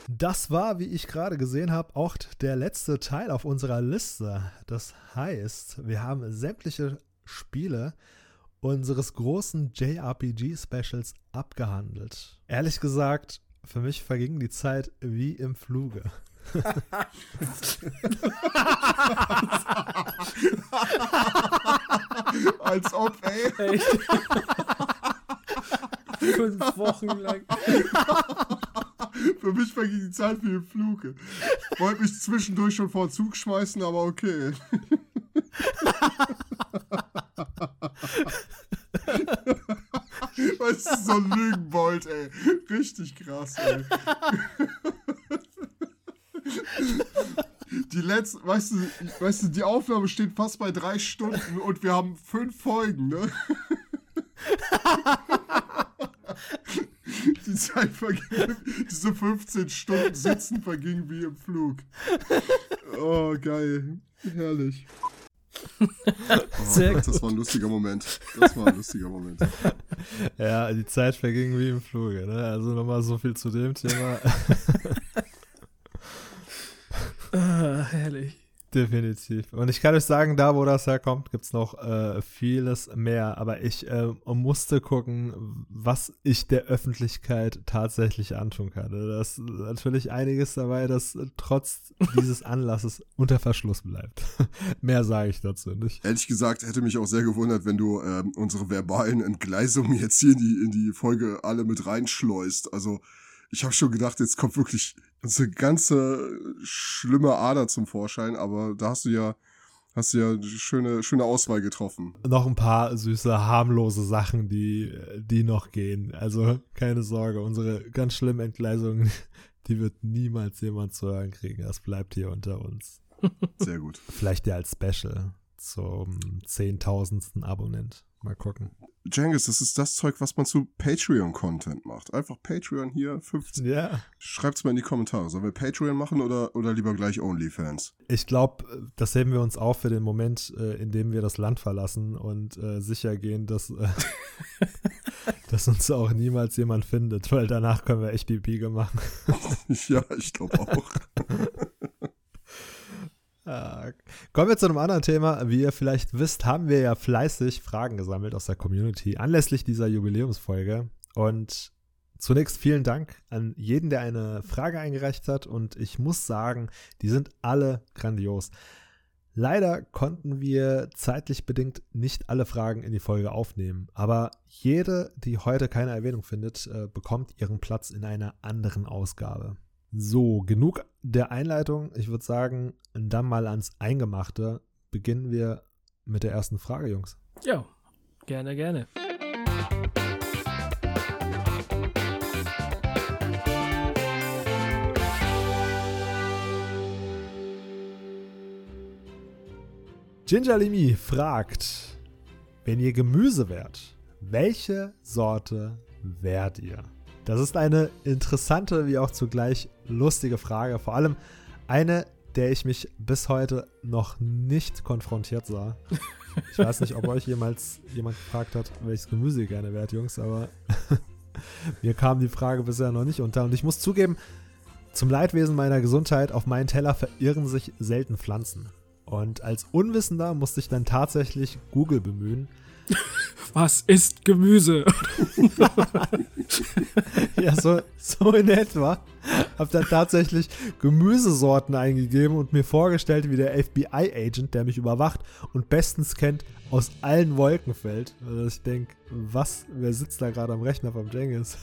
Das war, wie ich gerade gesehen habe, auch der letzte Teil auf unserer Liste. Das heißt, wir haben sämtliche Spiele unseres großen JRPG-Specials abgehandelt. Ehrlich gesagt, für mich verging die Zeit wie im Fluge. Als ob, ey. Echt? Fünf Wochen lang. Für mich verging die Zeit wie im Fluge. Wollte mich zwischendurch schon vor den Zug schmeißen, aber okay ist so ein Lügenbold, ey. Richtig krass, ey. Die letzte, weißt du, weißt du, die Aufnahme steht fast bei drei Stunden und wir haben fünf Folgen, ne? Die Zeit verging, diese 15 Stunden Sitzen vergingen wie im Flug. Oh, geil. Herrlich. Oh, Sehr das war ein lustiger Moment. Das war ein lustiger Moment. Ja, die Zeit verging wie im Fluge. Ne? Also nochmal so viel zu dem Thema. Ah, herrlich. Definitiv. Und ich kann euch sagen, da wo das herkommt, gibt es noch äh, vieles mehr. Aber ich äh, musste gucken, was ich der Öffentlichkeit tatsächlich antun kann. Da ist natürlich einiges dabei, das trotz dieses Anlasses unter Verschluss bleibt. mehr sage ich dazu nicht. Ehrlich gesagt, hätte mich auch sehr gewundert, wenn du ähm, unsere verbalen Entgleisungen jetzt hier in die, in die Folge alle mit reinschleust. Also, ich habe schon gedacht, jetzt kommt wirklich so eine ganze schlimme Ader zum Vorschein, aber da hast du ja, hast du ja eine schöne, schöne Auswahl getroffen. Noch ein paar süße, harmlose Sachen, die, die noch gehen. Also keine Sorge, unsere ganz schlimmen Entgleisungen, die wird niemals jemand zu hören kriegen. Das bleibt hier unter uns. Sehr gut. Vielleicht ja als Special zum zehntausendsten Abonnent. Mal gucken. Jengis, das ist das Zeug, was man zu Patreon-Content macht. Einfach Patreon hier, 15. Ja. Schreibt's mal in die Kommentare. Sollen wir Patreon machen oder, oder lieber gleich OnlyFans? Ich glaube, das heben wir uns auf für den Moment, äh, in dem wir das Land verlassen und äh, sicher gehen, dass, äh, dass uns auch niemals jemand findet, weil danach können wir echt die Biege machen. ja, ich glaube auch. Ah, Kommen wir zu einem anderen Thema. Wie ihr vielleicht wisst, haben wir ja fleißig Fragen gesammelt aus der Community anlässlich dieser Jubiläumsfolge. Und zunächst vielen Dank an jeden, der eine Frage eingereicht hat. Und ich muss sagen, die sind alle grandios. Leider konnten wir zeitlich bedingt nicht alle Fragen in die Folge aufnehmen, aber jede, die heute keine Erwähnung findet, äh, bekommt ihren Platz in einer anderen Ausgabe. So, genug der Einleitung. Ich würde sagen, dann mal ans Eingemachte. Beginnen wir mit der ersten Frage, Jungs. Ja, gerne, gerne. Ginger Limi fragt, wenn ihr Gemüse wärt, welche Sorte wärt ihr? Das ist eine interessante wie auch zugleich lustige Frage. Vor allem eine, der ich mich bis heute noch nicht konfrontiert sah. Ich weiß nicht, ob euch jemals jemand gefragt hat, welches Gemüse ihr gerne wärt, Jungs, aber mir kam die Frage bisher noch nicht unter. Und ich muss zugeben, zum Leidwesen meiner Gesundheit auf meinen Teller verirren sich selten Pflanzen. Und als Unwissender musste ich dann tatsächlich Google bemühen. Was ist Gemüse? Ja, so, so in etwa. Hab dann tatsächlich Gemüsesorten eingegeben und mir vorgestellt, wie der FBI-Agent, der mich überwacht und bestens kennt, aus allen Wolken fällt. Also ich denke, was? Wer sitzt da gerade am Rechner vom Jengis?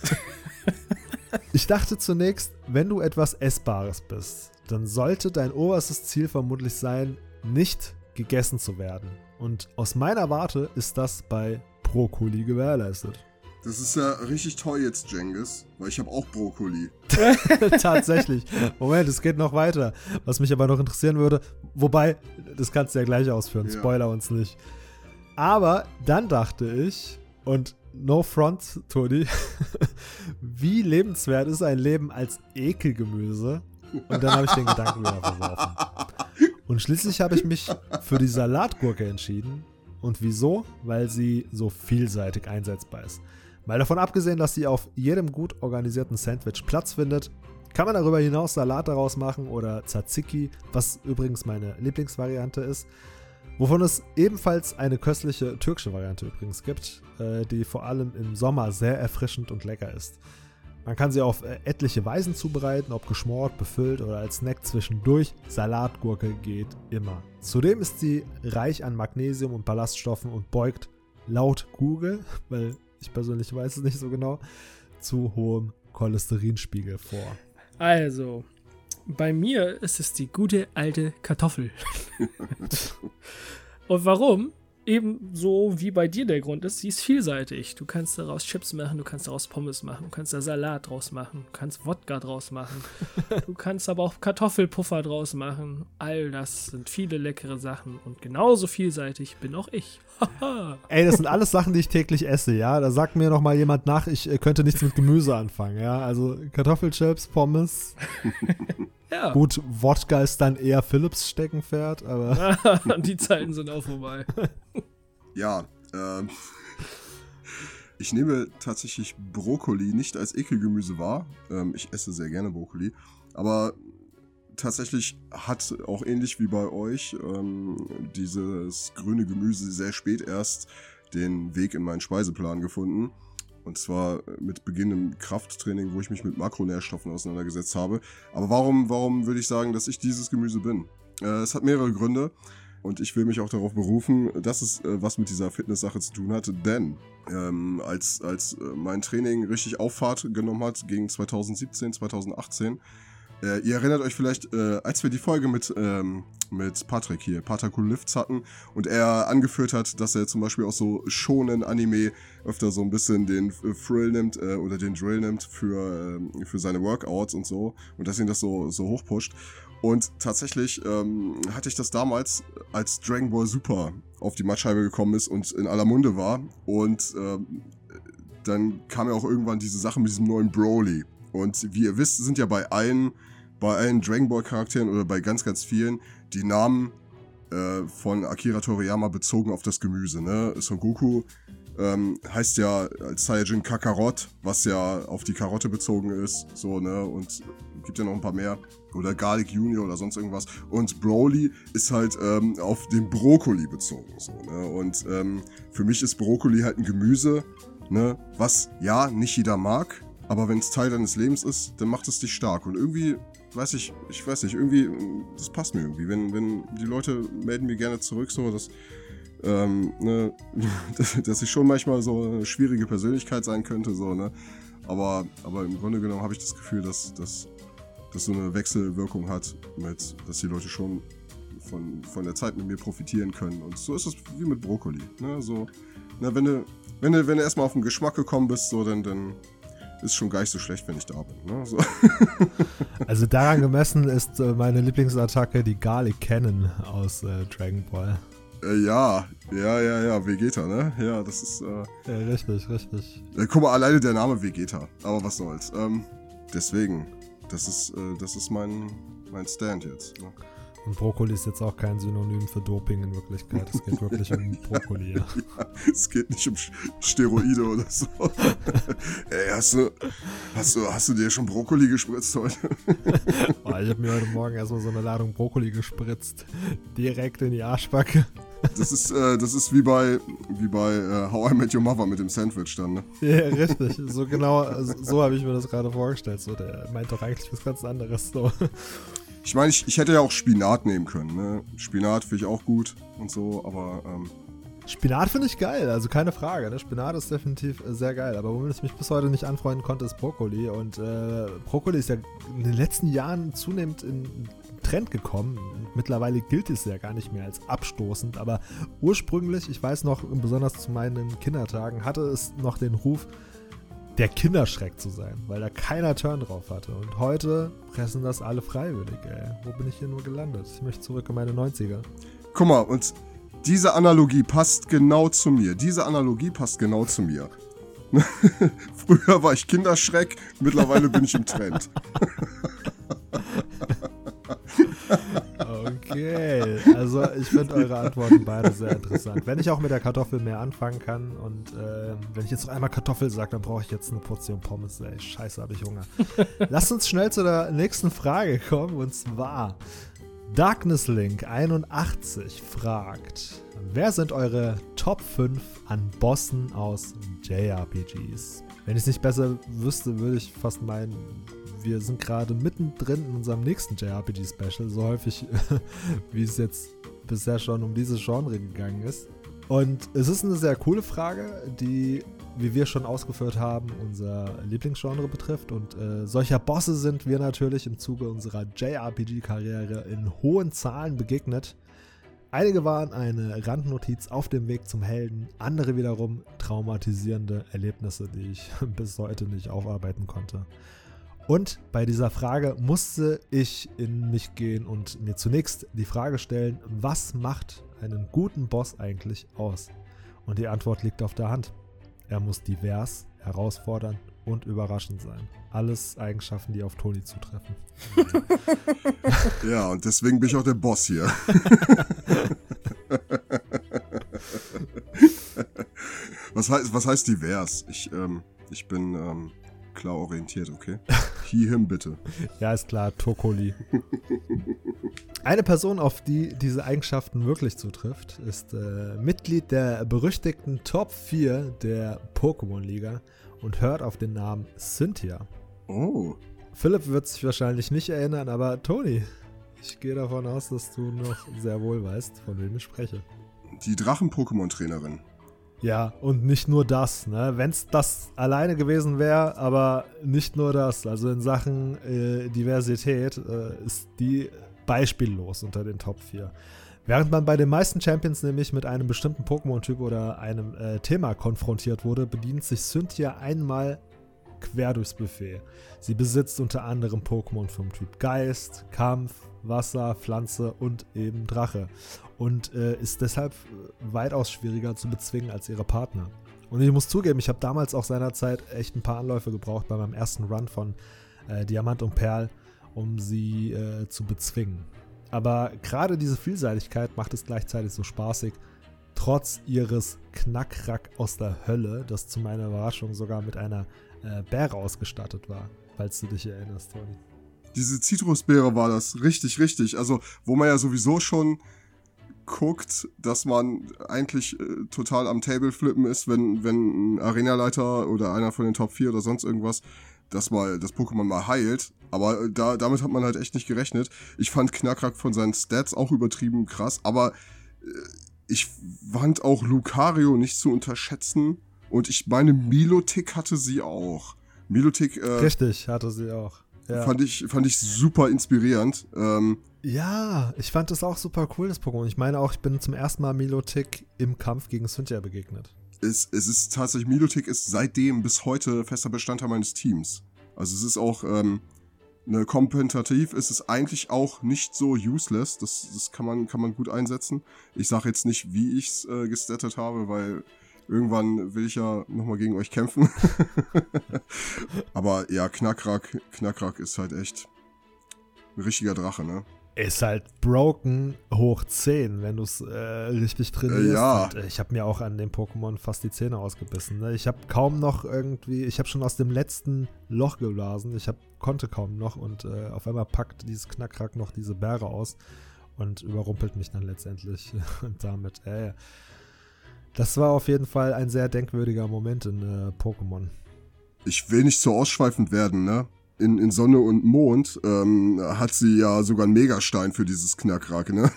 ich dachte zunächst, wenn du etwas Essbares bist, dann sollte dein oberstes Ziel vermutlich sein, nicht gegessen zu werden. Und aus meiner Warte ist das bei Brokkoli gewährleistet. Das ist ja richtig toll jetzt, Jengis, weil ich habe auch Brokkoli. Tatsächlich. Moment, es geht noch weiter. Was mich aber noch interessieren würde, wobei, das kannst du ja gleich ausführen, Ja. spoiler uns nicht. Aber dann dachte ich, und no front, Toni, wie lebenswert ist ein Leben als Ekelgemüse? Und dann habe ich den Gedanken wieder verworfen. Und schließlich habe ich mich für die Salatgurke entschieden. Und wieso? Weil sie so vielseitig einsetzbar ist. Mal davon abgesehen, dass sie auf jedem gut organisierten Sandwich Platz findet, kann man darüber hinaus Salat daraus machen oder Tzatziki, was übrigens meine Lieblingsvariante ist. Wovon es ebenfalls eine köstliche türkische Variante übrigens gibt, äh, die vor allem im Sommer sehr erfrischend und lecker ist. Man kann sie auf äh, etliche Weisen zubereiten, ob geschmort, befüllt oder als Snack zwischendurch. Salatgurke geht immer. Zudem ist sie reich an Magnesium und Ballaststoffen und beugt laut Google, weil ich persönlich weiß es nicht so genau, zu hohem Cholesterinspiegel vor. Also, bei mir ist es die gute alte Kartoffel. Und warum? Ebenso wie bei dir der Grund ist, sie ist vielseitig. Du kannst daraus Chips machen, du kannst daraus Pommes machen, du kannst da Salat draus machen, du kannst Wodka draus machen, du kannst aber auch Kartoffelpuffer draus machen. All das sind viele leckere Sachen und genauso vielseitig bin auch ich. Ey, das sind alles Sachen, die ich täglich esse, ja. Da sagt mir noch mal jemand nach, ich äh, könnte nichts mit Gemüse anfangen, ja. Also Kartoffelchips, Pommes. ja. Gut, Wodka ist dann eher Philips Steckenpferd, aber Die Zeiten sind auch vorbei. Ja, ähm. Ich nehme tatsächlich Brokkoli nicht als Ekelgemüse wahr. Ähm, ich esse sehr gerne Brokkoli. Aber tatsächlich hat auch ähnlich wie bei euch ähm, dieses grüne Gemüse sehr spät erst den Weg in meinen Speiseplan gefunden. Und zwar mit Beginn im Krafttraining, wo ich mich mit Makronährstoffen auseinandergesetzt habe. Aber warum, warum würde ich sagen, dass ich dieses Gemüse bin? Äh, es hat mehrere Gründe. Und ich will mich auch darauf berufen, dass es äh, was mit dieser Fitness-Sache zu tun hat. Denn ähm, als, als äh, mein Training richtig Auffahrt genommen hat, gegen 2017, 2018, äh, ihr erinnert euch vielleicht, äh, als wir die Folge mit, ähm, mit Patrick hier, Patrick Lifts hatten und er angeführt hat, dass er zum Beispiel auch so schonen Anime öfter so ein bisschen den äh, Thrill nimmt äh, oder den Drill nimmt für, ähm, für seine Workouts und so und dass ihn das so, so hochpusht. Und tatsächlich ähm, hatte ich das damals, als Dragon Ball Super auf die Mattscheibe gekommen ist und in aller Munde war. Und ähm, dann kam ja auch irgendwann diese Sache mit diesem neuen Broly. Und wie ihr wisst, sind ja bei allen, bei allen Dragon Ball Charakteren oder bei ganz, ganz vielen die Namen äh, von Akira Toriyama bezogen auf das Gemüse. Ne? Son Goku ähm, heißt ja als Saiyajin Kakarot, was ja auf die Karotte bezogen ist. So, ne? Und gibt ja noch ein paar mehr. Oder Garlic Junior oder sonst irgendwas. Und Broly ist halt ähm, auf den Brokkoli bezogen. So, ne? Und ähm, für mich ist Brokkoli halt ein Gemüse, ne? was ja nicht jeder mag. Aber wenn es Teil deines Lebens ist, dann macht es dich stark. Und irgendwie, weiß ich, ich weiß nicht, irgendwie, das passt mir irgendwie. Wenn, wenn die Leute melden mir gerne zurück, so, dass, ähm, ne, dass, ich schon manchmal so eine schwierige Persönlichkeit sein könnte, so, ne. Aber, aber im Grunde genommen habe ich das Gefühl, dass, dass das so eine Wechselwirkung hat, mit, dass die Leute schon von, von der Zeit mit mir profitieren können. Und so ist es wie mit Brokkoli. Ne? So, na, wenn du, wenn du, wenn du erstmal auf den Geschmack gekommen bist, so, dann, dann ist schon gar nicht so schlecht, wenn ich da bin. Ne? So. also daran gemessen ist äh, meine Lieblingsattacke die Garlic Cannon aus äh, Dragon Ball. Äh, ja, ja, ja, ja, Vegeta, ne? Ja, das ist. Äh, Ja, richtig, richtig. äh, guck mal, alleine der Name Vegeta. Aber was soll's. Ähm, deswegen, das ist, äh, das ist mein, mein Stand jetzt. Ne? Und Brokkoli ist jetzt auch kein Synonym für Doping in Wirklichkeit. Es geht wirklich um Brokkoli. Ja. Es geht nicht um Steroide oder so. Ey, hast du, hast du, hast du dir schon Brokkoli gespritzt heute? Oh, ich habe mir heute Morgen erstmal so eine Ladung Brokkoli gespritzt. Direkt in die Arschbacke. Das ist, äh, das ist wie bei, wie bei äh, How I Met Your Mother mit dem Sandwich dann, ne? Ja, richtig. So genau, so, so habe ich mir das gerade vorgestellt. So, der meint doch eigentlich was ganz anderes. So. Ich meine, ich, ich hätte ja auch Spinat nehmen können, ne? Spinat finde ich auch gut und so, aber ähm, Spinat finde ich geil, also keine Frage. Ne? Spinat ist definitiv äh, sehr geil. Aber womit ich mich bis heute nicht anfreunden konnte, ist Brokkoli. Und äh, Brokkoli ist ja in den letzten Jahren zunehmend in Trend gekommen. Mittlerweile gilt es ja gar nicht mehr als abstoßend. Aber ursprünglich, ich weiß noch, besonders zu meinen Kindertagen, hatte es noch den Ruf, der Kinderschreck zu sein, weil da keiner Turn drauf hatte. Und heute fressen das alle freiwillig, ey. Wo bin ich hier nur gelandet? Ich möchte zurück in meine 90er. guck mal, und diese Analogie passt genau zu mir. Diese Analogie passt genau zu mir. Früher war ich Kinderschreck, mittlerweile bin ich im Trend. Okay, also ich finde eure Antworten beide sehr interessant. Wenn ich auch mit der Kartoffel mehr anfangen kann und äh, wenn ich jetzt noch einmal Kartoffel sage, dann brauche ich jetzt eine Portion Pommes. Ey, scheiße, habe ich Hunger. Lasst uns schnell zu der nächsten Frage kommen und zwar Darkness Link 81 fragt, wer sind eure Top 5 an Bossen aus JRPGs? Wenn ich es nicht besser wüsste, würde ich fast meinen, wir sind gerade mittendrin in unserem nächsten JRPG-Special, so häufig wie es jetzt bisher schon um dieses Genre gegangen ist. Und es ist eine sehr coole Frage, die, wie wir schon ausgeführt haben, unser Lieblingsgenre betrifft. Und äh, solcher Bosse sind wir natürlich im Zuge unserer JRPG-Karriere in hohen Zahlen begegnet. Einige waren eine Randnotiz auf dem Weg zum Helden, andere wiederum traumatisierende Erlebnisse, die ich bis heute nicht aufarbeiten konnte. Und bei dieser Frage musste ich in mich gehen und mir zunächst die Frage stellen, was macht einen guten Boss eigentlich aus? Und die Antwort liegt auf der Hand. Er muss divers, herausfordernd und überraschend sein. Alles Eigenschaften, die auf Toni zutreffen. Ja, und deswegen bin ich auch der Boss hier. was, heißt, was heißt divers? Ich, ähm, ich bin ähm, klar orientiert, okay? He, him, bitte. Ja, ist klar, Tokoli. Eine Person, auf die diese Eigenschaften wirklich zutrifft, ist äh, Mitglied der berüchtigten Top 4 der Pokémon-Liga und hört auf den Namen Cynthia. Oh. Philipp wird sich wahrscheinlich nicht erinnern, aber Toni, ich gehe davon aus, dass du noch sehr wohl weißt, von wem ich spreche. Die Drachen-Pokémon-Trainerin. Ja, und nicht nur das, ne? Wenn es das alleine gewesen wäre, aber nicht nur das. Also in Sachen äh, Diversität äh, ist die beispiellos unter den Top 4. Während man bei den meisten Champions nämlich mit einem bestimmten Pokémon-Typ oder einem äh, Thema konfrontiert wurde, bedient sich Cynthia einmal quer durchs Buffet. Sie besitzt unter anderem Pokémon vom Typ Geist, Kampf, Wasser, Pflanze und eben Drache. Und äh, ist deshalb äh, weitaus schwieriger zu bezwingen als ihre Partner. Und ich muss zugeben, ich habe damals auch seinerzeit echt ein paar Anläufe gebraucht bei meinem ersten Run von äh, Diamant und Perl, um sie äh, zu bezwingen. Aber gerade diese Vielseitigkeit macht es gleichzeitig so spaßig, trotz ihres Knackrack aus der Hölle, das zu meiner Überraschung sogar mit einer äh, Bäre ausgestattet war, falls du dich erinnerst, Toni. Diese Zitrusbeere war das. Richtig, richtig. Also, wo man ja sowieso schon guckt, dass man eigentlich äh, total am Table flippen ist, wenn, wenn ein Arenaleiter oder einer von den Top 4 oder sonst irgendwas das mal, das Pokémon mal heilt. Aber äh, da, damit hat man halt echt nicht gerechnet. Ich fand Knackrack von seinen Stats auch übertrieben krass, aber äh, ich fand auch Lucario nicht zu unterschätzen. Und ich meine, Milotic hatte sie auch. Milotic äh, Richtig, hatte sie auch. Ja. fand, ich, fand ich super inspirierend. Ähm, ja, ich fand das auch super cool, das Pokémon. Ich meine auch, ich bin zum ersten Mal Milotic im Kampf gegen Cynthia begegnet. es, es ist tatsächlich, Milotic ist seitdem bis heute fester Bestandteil meines Teams. Also es ist auch, ähm, ne, kompetitiv ist es eigentlich auch nicht so useless. Das, das kann, man, kann man gut einsetzen. Ich sage jetzt nicht, wie ich es äh, gestattet habe, weil irgendwann will ich ja nochmal gegen euch kämpfen. Aber ja, Knackrack, Knackrack ist halt echt ein richtiger Drache, ne? Ist halt broken hoch 10, wenn du es äh, richtig trainierst. Äh, ja. Und, äh, ich habe mir auch an dem Pokémon fast die Zähne ausgebissen. Ne? Ich habe kaum noch irgendwie, ich habe schon aus dem letzten Loch geblasen. Ich hab, konnte kaum noch und äh, auf einmal packt dieses Knackrack noch diese Bäre aus und überrumpelt mich dann letztendlich und damit. Äh, das war auf jeden Fall ein sehr denkwürdiger Moment in äh, Pokémon. Ich will nicht so ausschweifend werden, ne? In, in Sonne und Mond ähm, hat sie ja sogar einen Megastein für dieses Knackrack, ne?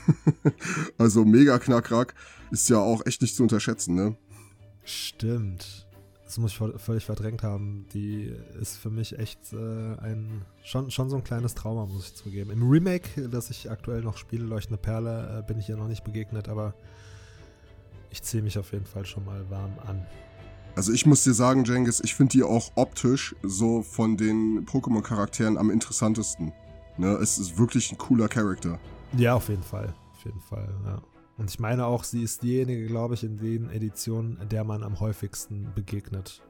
also Mega-Knackrack ist ja auch echt nicht zu unterschätzen, ne? Stimmt. Das muss ich völlig verdrängt haben. Die ist für mich echt äh, ein schon, schon so ein kleines Trauma, muss ich zugeben. Im Remake, das ich aktuell noch spiele, Leuchtende Perle, äh, bin ich ihr noch nicht begegnet, aber ich ziehe mich auf jeden Fall schon mal warm an. Also ich muss dir sagen, Jengis, ich finde die auch optisch so von den Pokémon-Charakteren am interessantesten. Ne? Es ist wirklich ein cooler Charakter. Ja, auf jeden Fall. Auf jeden Fall, ja. Und ich meine auch, sie ist diejenige, glaube ich, in den Editionen, der man am häufigsten begegnet.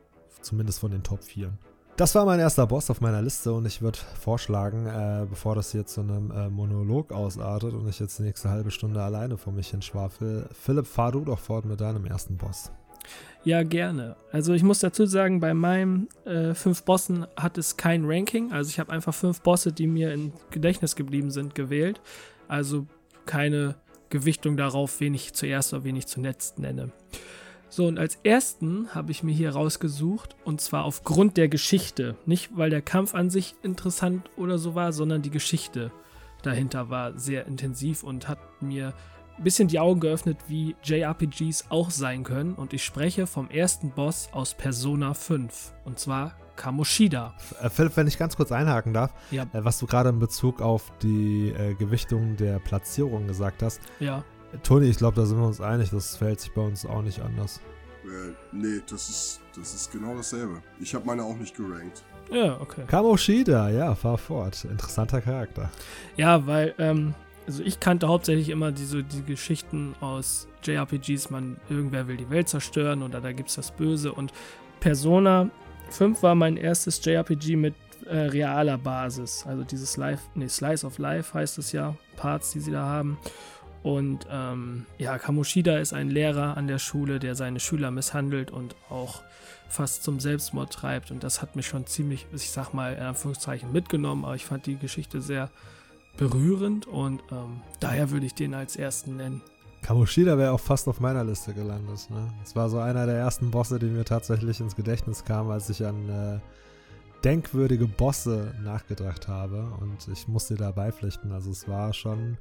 Zumindest von den Top 4. Das war mein erster Boss auf meiner Liste und ich würde vorschlagen, äh, bevor das jetzt zu einem äh, Monolog ausartet und ich jetzt die nächste halbe Stunde alleine vor mich hinschwafel, Philipp, fahr du doch fort mit deinem ersten Boss. Ja, gerne. Also ich muss dazu sagen, bei meinen äh, fünf Bossen hat es kein Ranking. Also ich habe einfach fünf Bosse, die mir im Gedächtnis geblieben sind, gewählt. Also keine Gewichtung darauf, wen ich zuerst oder wen ich zuletzt nenne. So, und als ersten habe ich mir hier rausgesucht, und zwar aufgrund der Geschichte. Nicht, weil der Kampf an sich interessant oder so war, sondern die Geschichte dahinter war sehr intensiv und hat mir bisschen die Augen geöffnet, wie JRPGs auch sein können. Und ich spreche vom ersten Boss aus Persona 5. Und zwar Kamoshida. Äh, Philipp, wenn ich ganz kurz einhaken darf, Ja. äh, was du gerade in Bezug auf die äh, Gewichtung der Platzierung gesagt hast, Ja. Toni, ich glaube, da sind wir uns einig, das verhält sich bei uns auch nicht anders. Äh, nee, das ist, das ist genau dasselbe. Ich habe meine auch nicht gerankt. Ja, okay. Kamoshida, ja, fahr fort. Interessanter Charakter. Ja, weil, ähm, also ich kannte hauptsächlich immer diese die Geschichten aus JRPGs, man, irgendwer will die Welt zerstören oder da gibt's das Böse und Persona 5 war mein erstes JRPG mit äh, realer Basis. Also dieses Life, nee, Slice of Life heißt es ja, Parts, die sie da haben. Und ähm, ja, Kamoshida ist ein Lehrer an der Schule, der seine Schüler misshandelt und auch fast zum Selbstmord treibt. Und das hat mich schon ziemlich, ich sag mal, in Anführungszeichen mitgenommen, aber ich fand die Geschichte sehr berührend und ähm, daher würde ich den als ersten nennen. Kamoshida wäre auch fast auf meiner Liste gelandet. Ne? Das war so einer der ersten Bosse, die mir tatsächlich ins Gedächtnis kam, als ich an äh, denkwürdige Bosse nachgedacht habe. Und ich musste da beipflichten. Also es war schon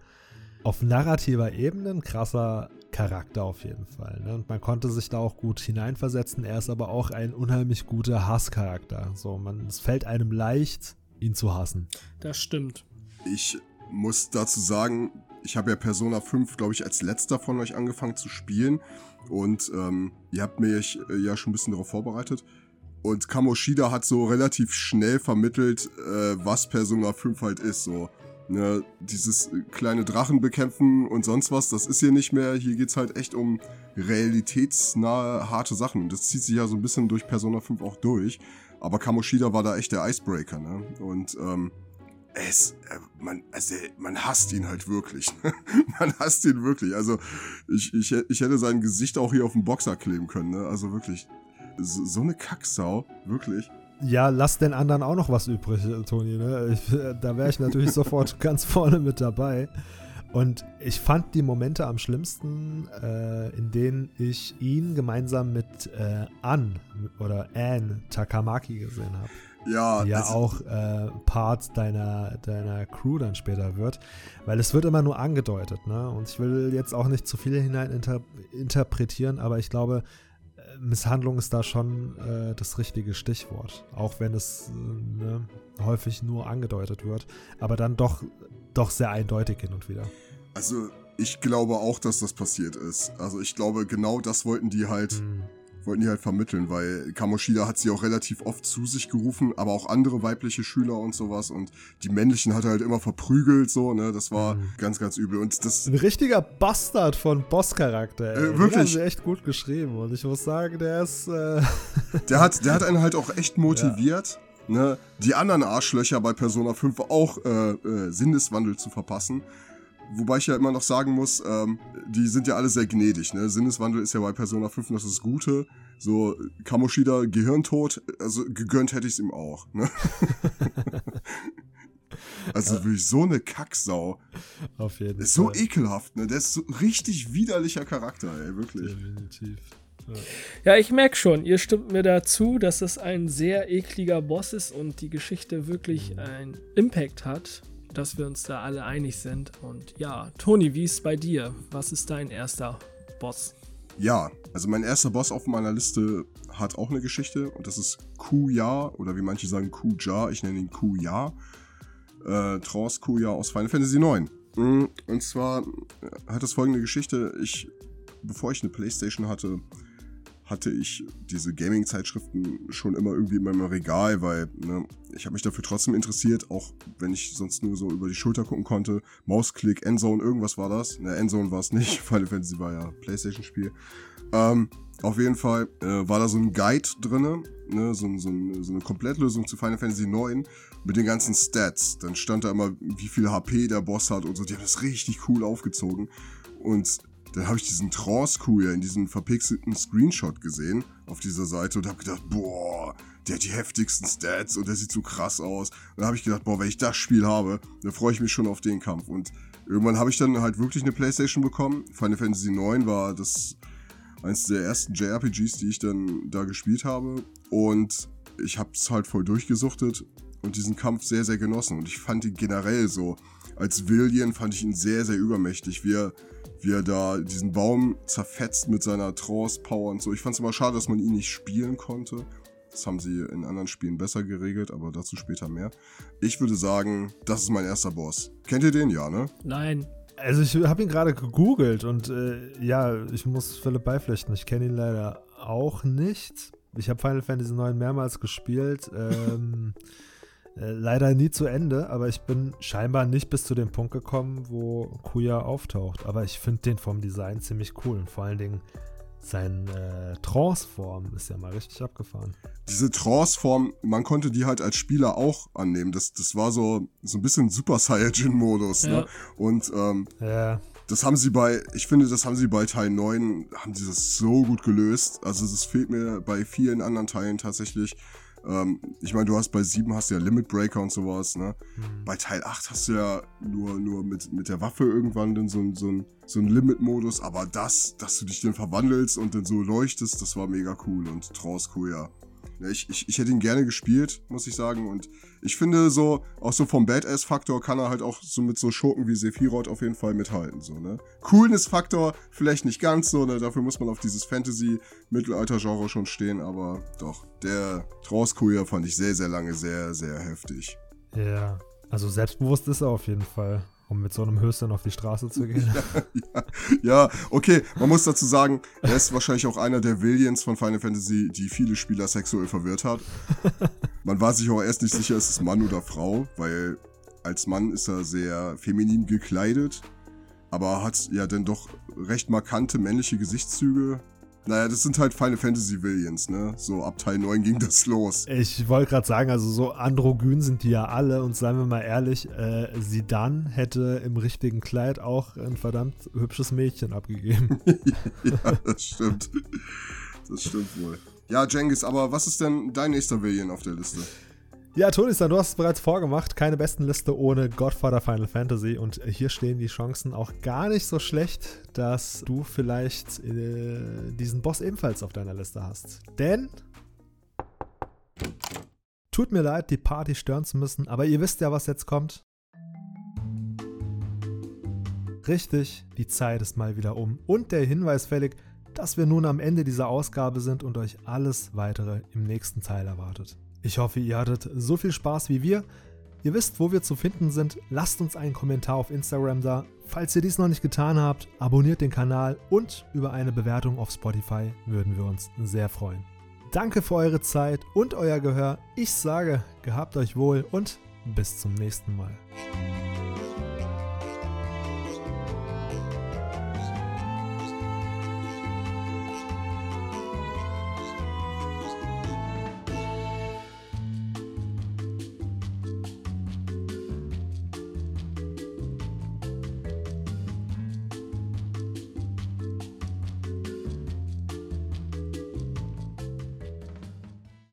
auf narrativer Ebene ein krasser Charakter auf jeden Fall. Ne? Und man konnte sich da auch gut hineinversetzen. Er ist aber auch ein unheimlich guter Hasscharakter. So, man, es fällt einem leicht, ihn zu hassen. Das stimmt. Ich muss dazu sagen, ich habe ja Persona 5, glaube ich, als letzter von euch angefangen zu spielen. Und ähm, ihr habt mich äh, ja schon ein bisschen darauf vorbereitet. Und Kamoshida hat so relativ schnell vermittelt, äh, was Persona 5 halt ist. So, ne, dieses kleine Drachen bekämpfen und sonst was, das ist hier nicht mehr. Hier geht's halt echt um realitätsnahe, harte Sachen. Und das zieht sich ja so ein bisschen durch Persona 5 auch durch. Aber Kamoshida war da echt der Icebreaker, ne? Und ähm, es, äh, man, also, man hasst ihn halt wirklich. man hasst ihn wirklich. Also, ich, ich, ich hätte sein Gesicht auch hier auf dem Boxer kleben können, ne? Also wirklich. So, so eine Kacksau, wirklich. Ja, lass den anderen auch noch was übrig, Toni. Ne? Ich, da wäre ich natürlich sofort ganz vorne mit dabei. Und ich fand die Momente am schlimmsten, äh, in denen ich ihn gemeinsam mit äh, An oder Anne Takamaki gesehen habe. Ja, ja auch äh, Part deiner, deiner Crew dann später wird. Weil es wird immer nur angedeutet, ne? Und ich will jetzt auch nicht zu viel hinein inter interpretieren, aber ich glaube, äh, Misshandlung ist da schon äh, das richtige Stichwort. Auch wenn es äh, ne, häufig nur angedeutet wird, aber dann doch, doch sehr eindeutig hin und wieder. Also, ich glaube auch, dass das passiert ist. Also, ich glaube, genau das wollten die halt, Hm. Wollten die halt vermitteln, weil Kamoshida hat sie auch relativ oft zu sich gerufen, aber auch andere weibliche Schüler und sowas und die männlichen hat er halt immer verprügelt, so, ne, das war Mhm. ganz, ganz übel und das, Ein richtiger Bastard von Bosscharakter. ey. Äh, wirklich. sie echt gut geschrieben und ich muss sagen, der ist. Äh, der hat, der hat einen halt auch echt motiviert, ne, die anderen Arschlöcher bei Persona 5 auch äh, äh, Sinneswandel zu verpassen. Wobei ich ja immer noch sagen muss, ähm, die sind ja alle sehr gnädig, ne? Sinneswandel ist ja bei Persona 5 noch das Gute. So, Kamoshida, Gehirntod, also gegönnt hätte ich es ihm auch, ne? also wirklich so eine Kacksau. auf jeden Ist so Fall. ekelhaft, ne? Der ist so richtig widerlicher Charakter, ey, wirklich. Definitiv. Ja, ich merke schon, ihr stimmt mir dazu, dass es ein sehr ekliger Boss ist und die Geschichte wirklich einen Impact hat, dass wir uns da alle einig sind. Und ja, Toni, wie ist es bei dir? Was ist dein erster Boss? Ja, also mein erster Boss auf meiner Liste hat auch eine Geschichte und das ist Kuya oder wie manche sagen Kuja, ich nenne ihn Kuya. Äh, Trance Kuya aus Final Fantasy IX. Mm, Und zwar hat das folgende Geschichte. Ich, bevor ich eine Playstation hatte, hatte ich diese Gaming-Zeitschriften schon immer irgendwie in meinem Regal, weil ne, ich habe mich dafür trotzdem interessiert, auch wenn ich sonst nur so über die Schulter gucken konnte. Mausklick, Endzone, irgendwas war das. Ne, Endzone war es nicht. Final Fantasy war ja Playstation-Spiel. Ähm, auf jeden Fall äh, war da so ein Guide drinne, ne, so, so, so eine Komplettlösung zu Final Fantasy 9 mit den ganzen Stats. Dann stand da immer, wie viel HP der Boss hat und so. Die haben das richtig cool aufgezogen. Und dann habe ich diesen Trance-Coup in diesem verpixelten Screenshot gesehen auf dieser Seite und habe gedacht, boah, der hat die heftigsten Stats und der sieht so krass aus. Und dann habe ich gedacht, boah, wenn ich das Spiel habe, dann freue ich mich schon auf den Kampf. Und irgendwann habe ich dann halt wirklich eine Playstation bekommen. Final Fantasy 9 war das eins der ersten JRPGs, die ich dann da gespielt habe. Und ich habe es halt voll durchgesuchtet und diesen Kampf sehr, sehr genossen. Und ich fand ihn generell so, als Villian fand ich ihn sehr, sehr übermächtig, wie er, wie er da diesen Baum zerfetzt mit seiner Trance-Power und so. Ich fand es immer schade, dass man ihn nicht spielen konnte. Das haben sie in anderen Spielen besser geregelt, aber dazu später mehr. Ich würde sagen, das ist mein erster Boss. Kennt ihr den? Ja, ne? Nein. Also ich habe ihn gerade gegoogelt und äh, ja, ich muss Philipp beipflichten. Ich kenne ihn leider auch nicht. Ich habe Final Fantasy 9 mehrmals gespielt. Ähm, äh, leider nie zu Ende, aber ich bin scheinbar nicht bis zu dem Punkt gekommen, wo Kuya auftaucht. Aber ich finde den vom Design ziemlich cool und vor allen Dingen seine äh, Trance-Form ist ja mal richtig abgefahren. Diese Trance-Form, man konnte die halt als Spieler auch annehmen. Das, das war so, so ein bisschen Super Saiyajin-Modus. Ja. Ne? Und ähm, Ja, das haben sie bei, ich finde, das haben sie bei Teil 9, haben sie das so gut gelöst. Also das fehlt mir bei vielen anderen Teilen tatsächlich. Ähm, ich meine, du hast bei 7 hast du ja Limit Breaker und sowas, ne? Bei Teil 8 hast du ja nur, nur mit, mit der Waffe irgendwann dann so, so, so ein Limit-Modus, aber das, dass du dich dann verwandelst und dann so leuchtest, das war mega cool und Trance cool, ja. Ja, Ich, ich, ich hätte ihn gerne gespielt, muss ich sagen. Und ich finde so, auch so vom Badass-Faktor kann er halt auch so mit so Schurken wie Sephiroth auf jeden Fall mithalten. So, ne? Coolness-Faktor vielleicht nicht ganz so, ne? Dafür muss man auf dieses Fantasy-Mittelalter-Genre schon stehen, aber doch, der Trance-Kuya fand ich sehr, sehr lange sehr, sehr heftig. ja. Also selbstbewusst ist er auf jeden Fall, um mit so einem Höschen auf die Straße zu gehen. ja, ja, okay, man muss dazu sagen, er ist wahrscheinlich auch einer der Villains von Final Fantasy, die viele Spieler sexuell verwirrt hat. Man war sich auch erst nicht sicher, ist es Mann oder Frau, weil als Mann ist er sehr feminin gekleidet, aber hat ja dann doch recht markante männliche Gesichtszüge. Naja, das sind halt Final Fantasy Villains, ne? So ab Teil 9 ging das los. Ich wollte gerade sagen, also so androgyn sind die ja alle und seien wir mal ehrlich, äh, Sidan hätte im richtigen Kleid auch ein verdammt hübsches Mädchen abgegeben. ja, das stimmt. Das stimmt wohl. Ja, Jengis, aber was ist denn dein nächster Villain auf der Liste? Ja, Toni-san, du hast es bereits vorgemacht. Keine besten Liste ohne Godfather Final Fantasy und hier stehen die Chancen auch gar nicht so schlecht, dass du vielleicht äh, diesen Boss ebenfalls auf deiner Liste hast. Denn Tut mir leid, die Party stören zu müssen, aber ihr wisst ja, was jetzt kommt. Richtig, die Zeit ist mal wieder um. Und der Hinweis fällig, dass wir nun am Ende dieser Ausgabe sind und euch alles weitere im nächsten Teil erwartet. Ich hoffe, ihr hattet so viel Spaß wie wir. Ihr wisst, wo wir zu finden sind. Lasst uns einen Kommentar auf Instagram da. Falls ihr dies noch nicht getan habt, abonniert den Kanal und über eine Bewertung auf Spotify würden wir uns sehr freuen. Danke für eure Zeit und euer Gehör. Ich sage, gehabt euch wohl und bis zum nächsten Mal.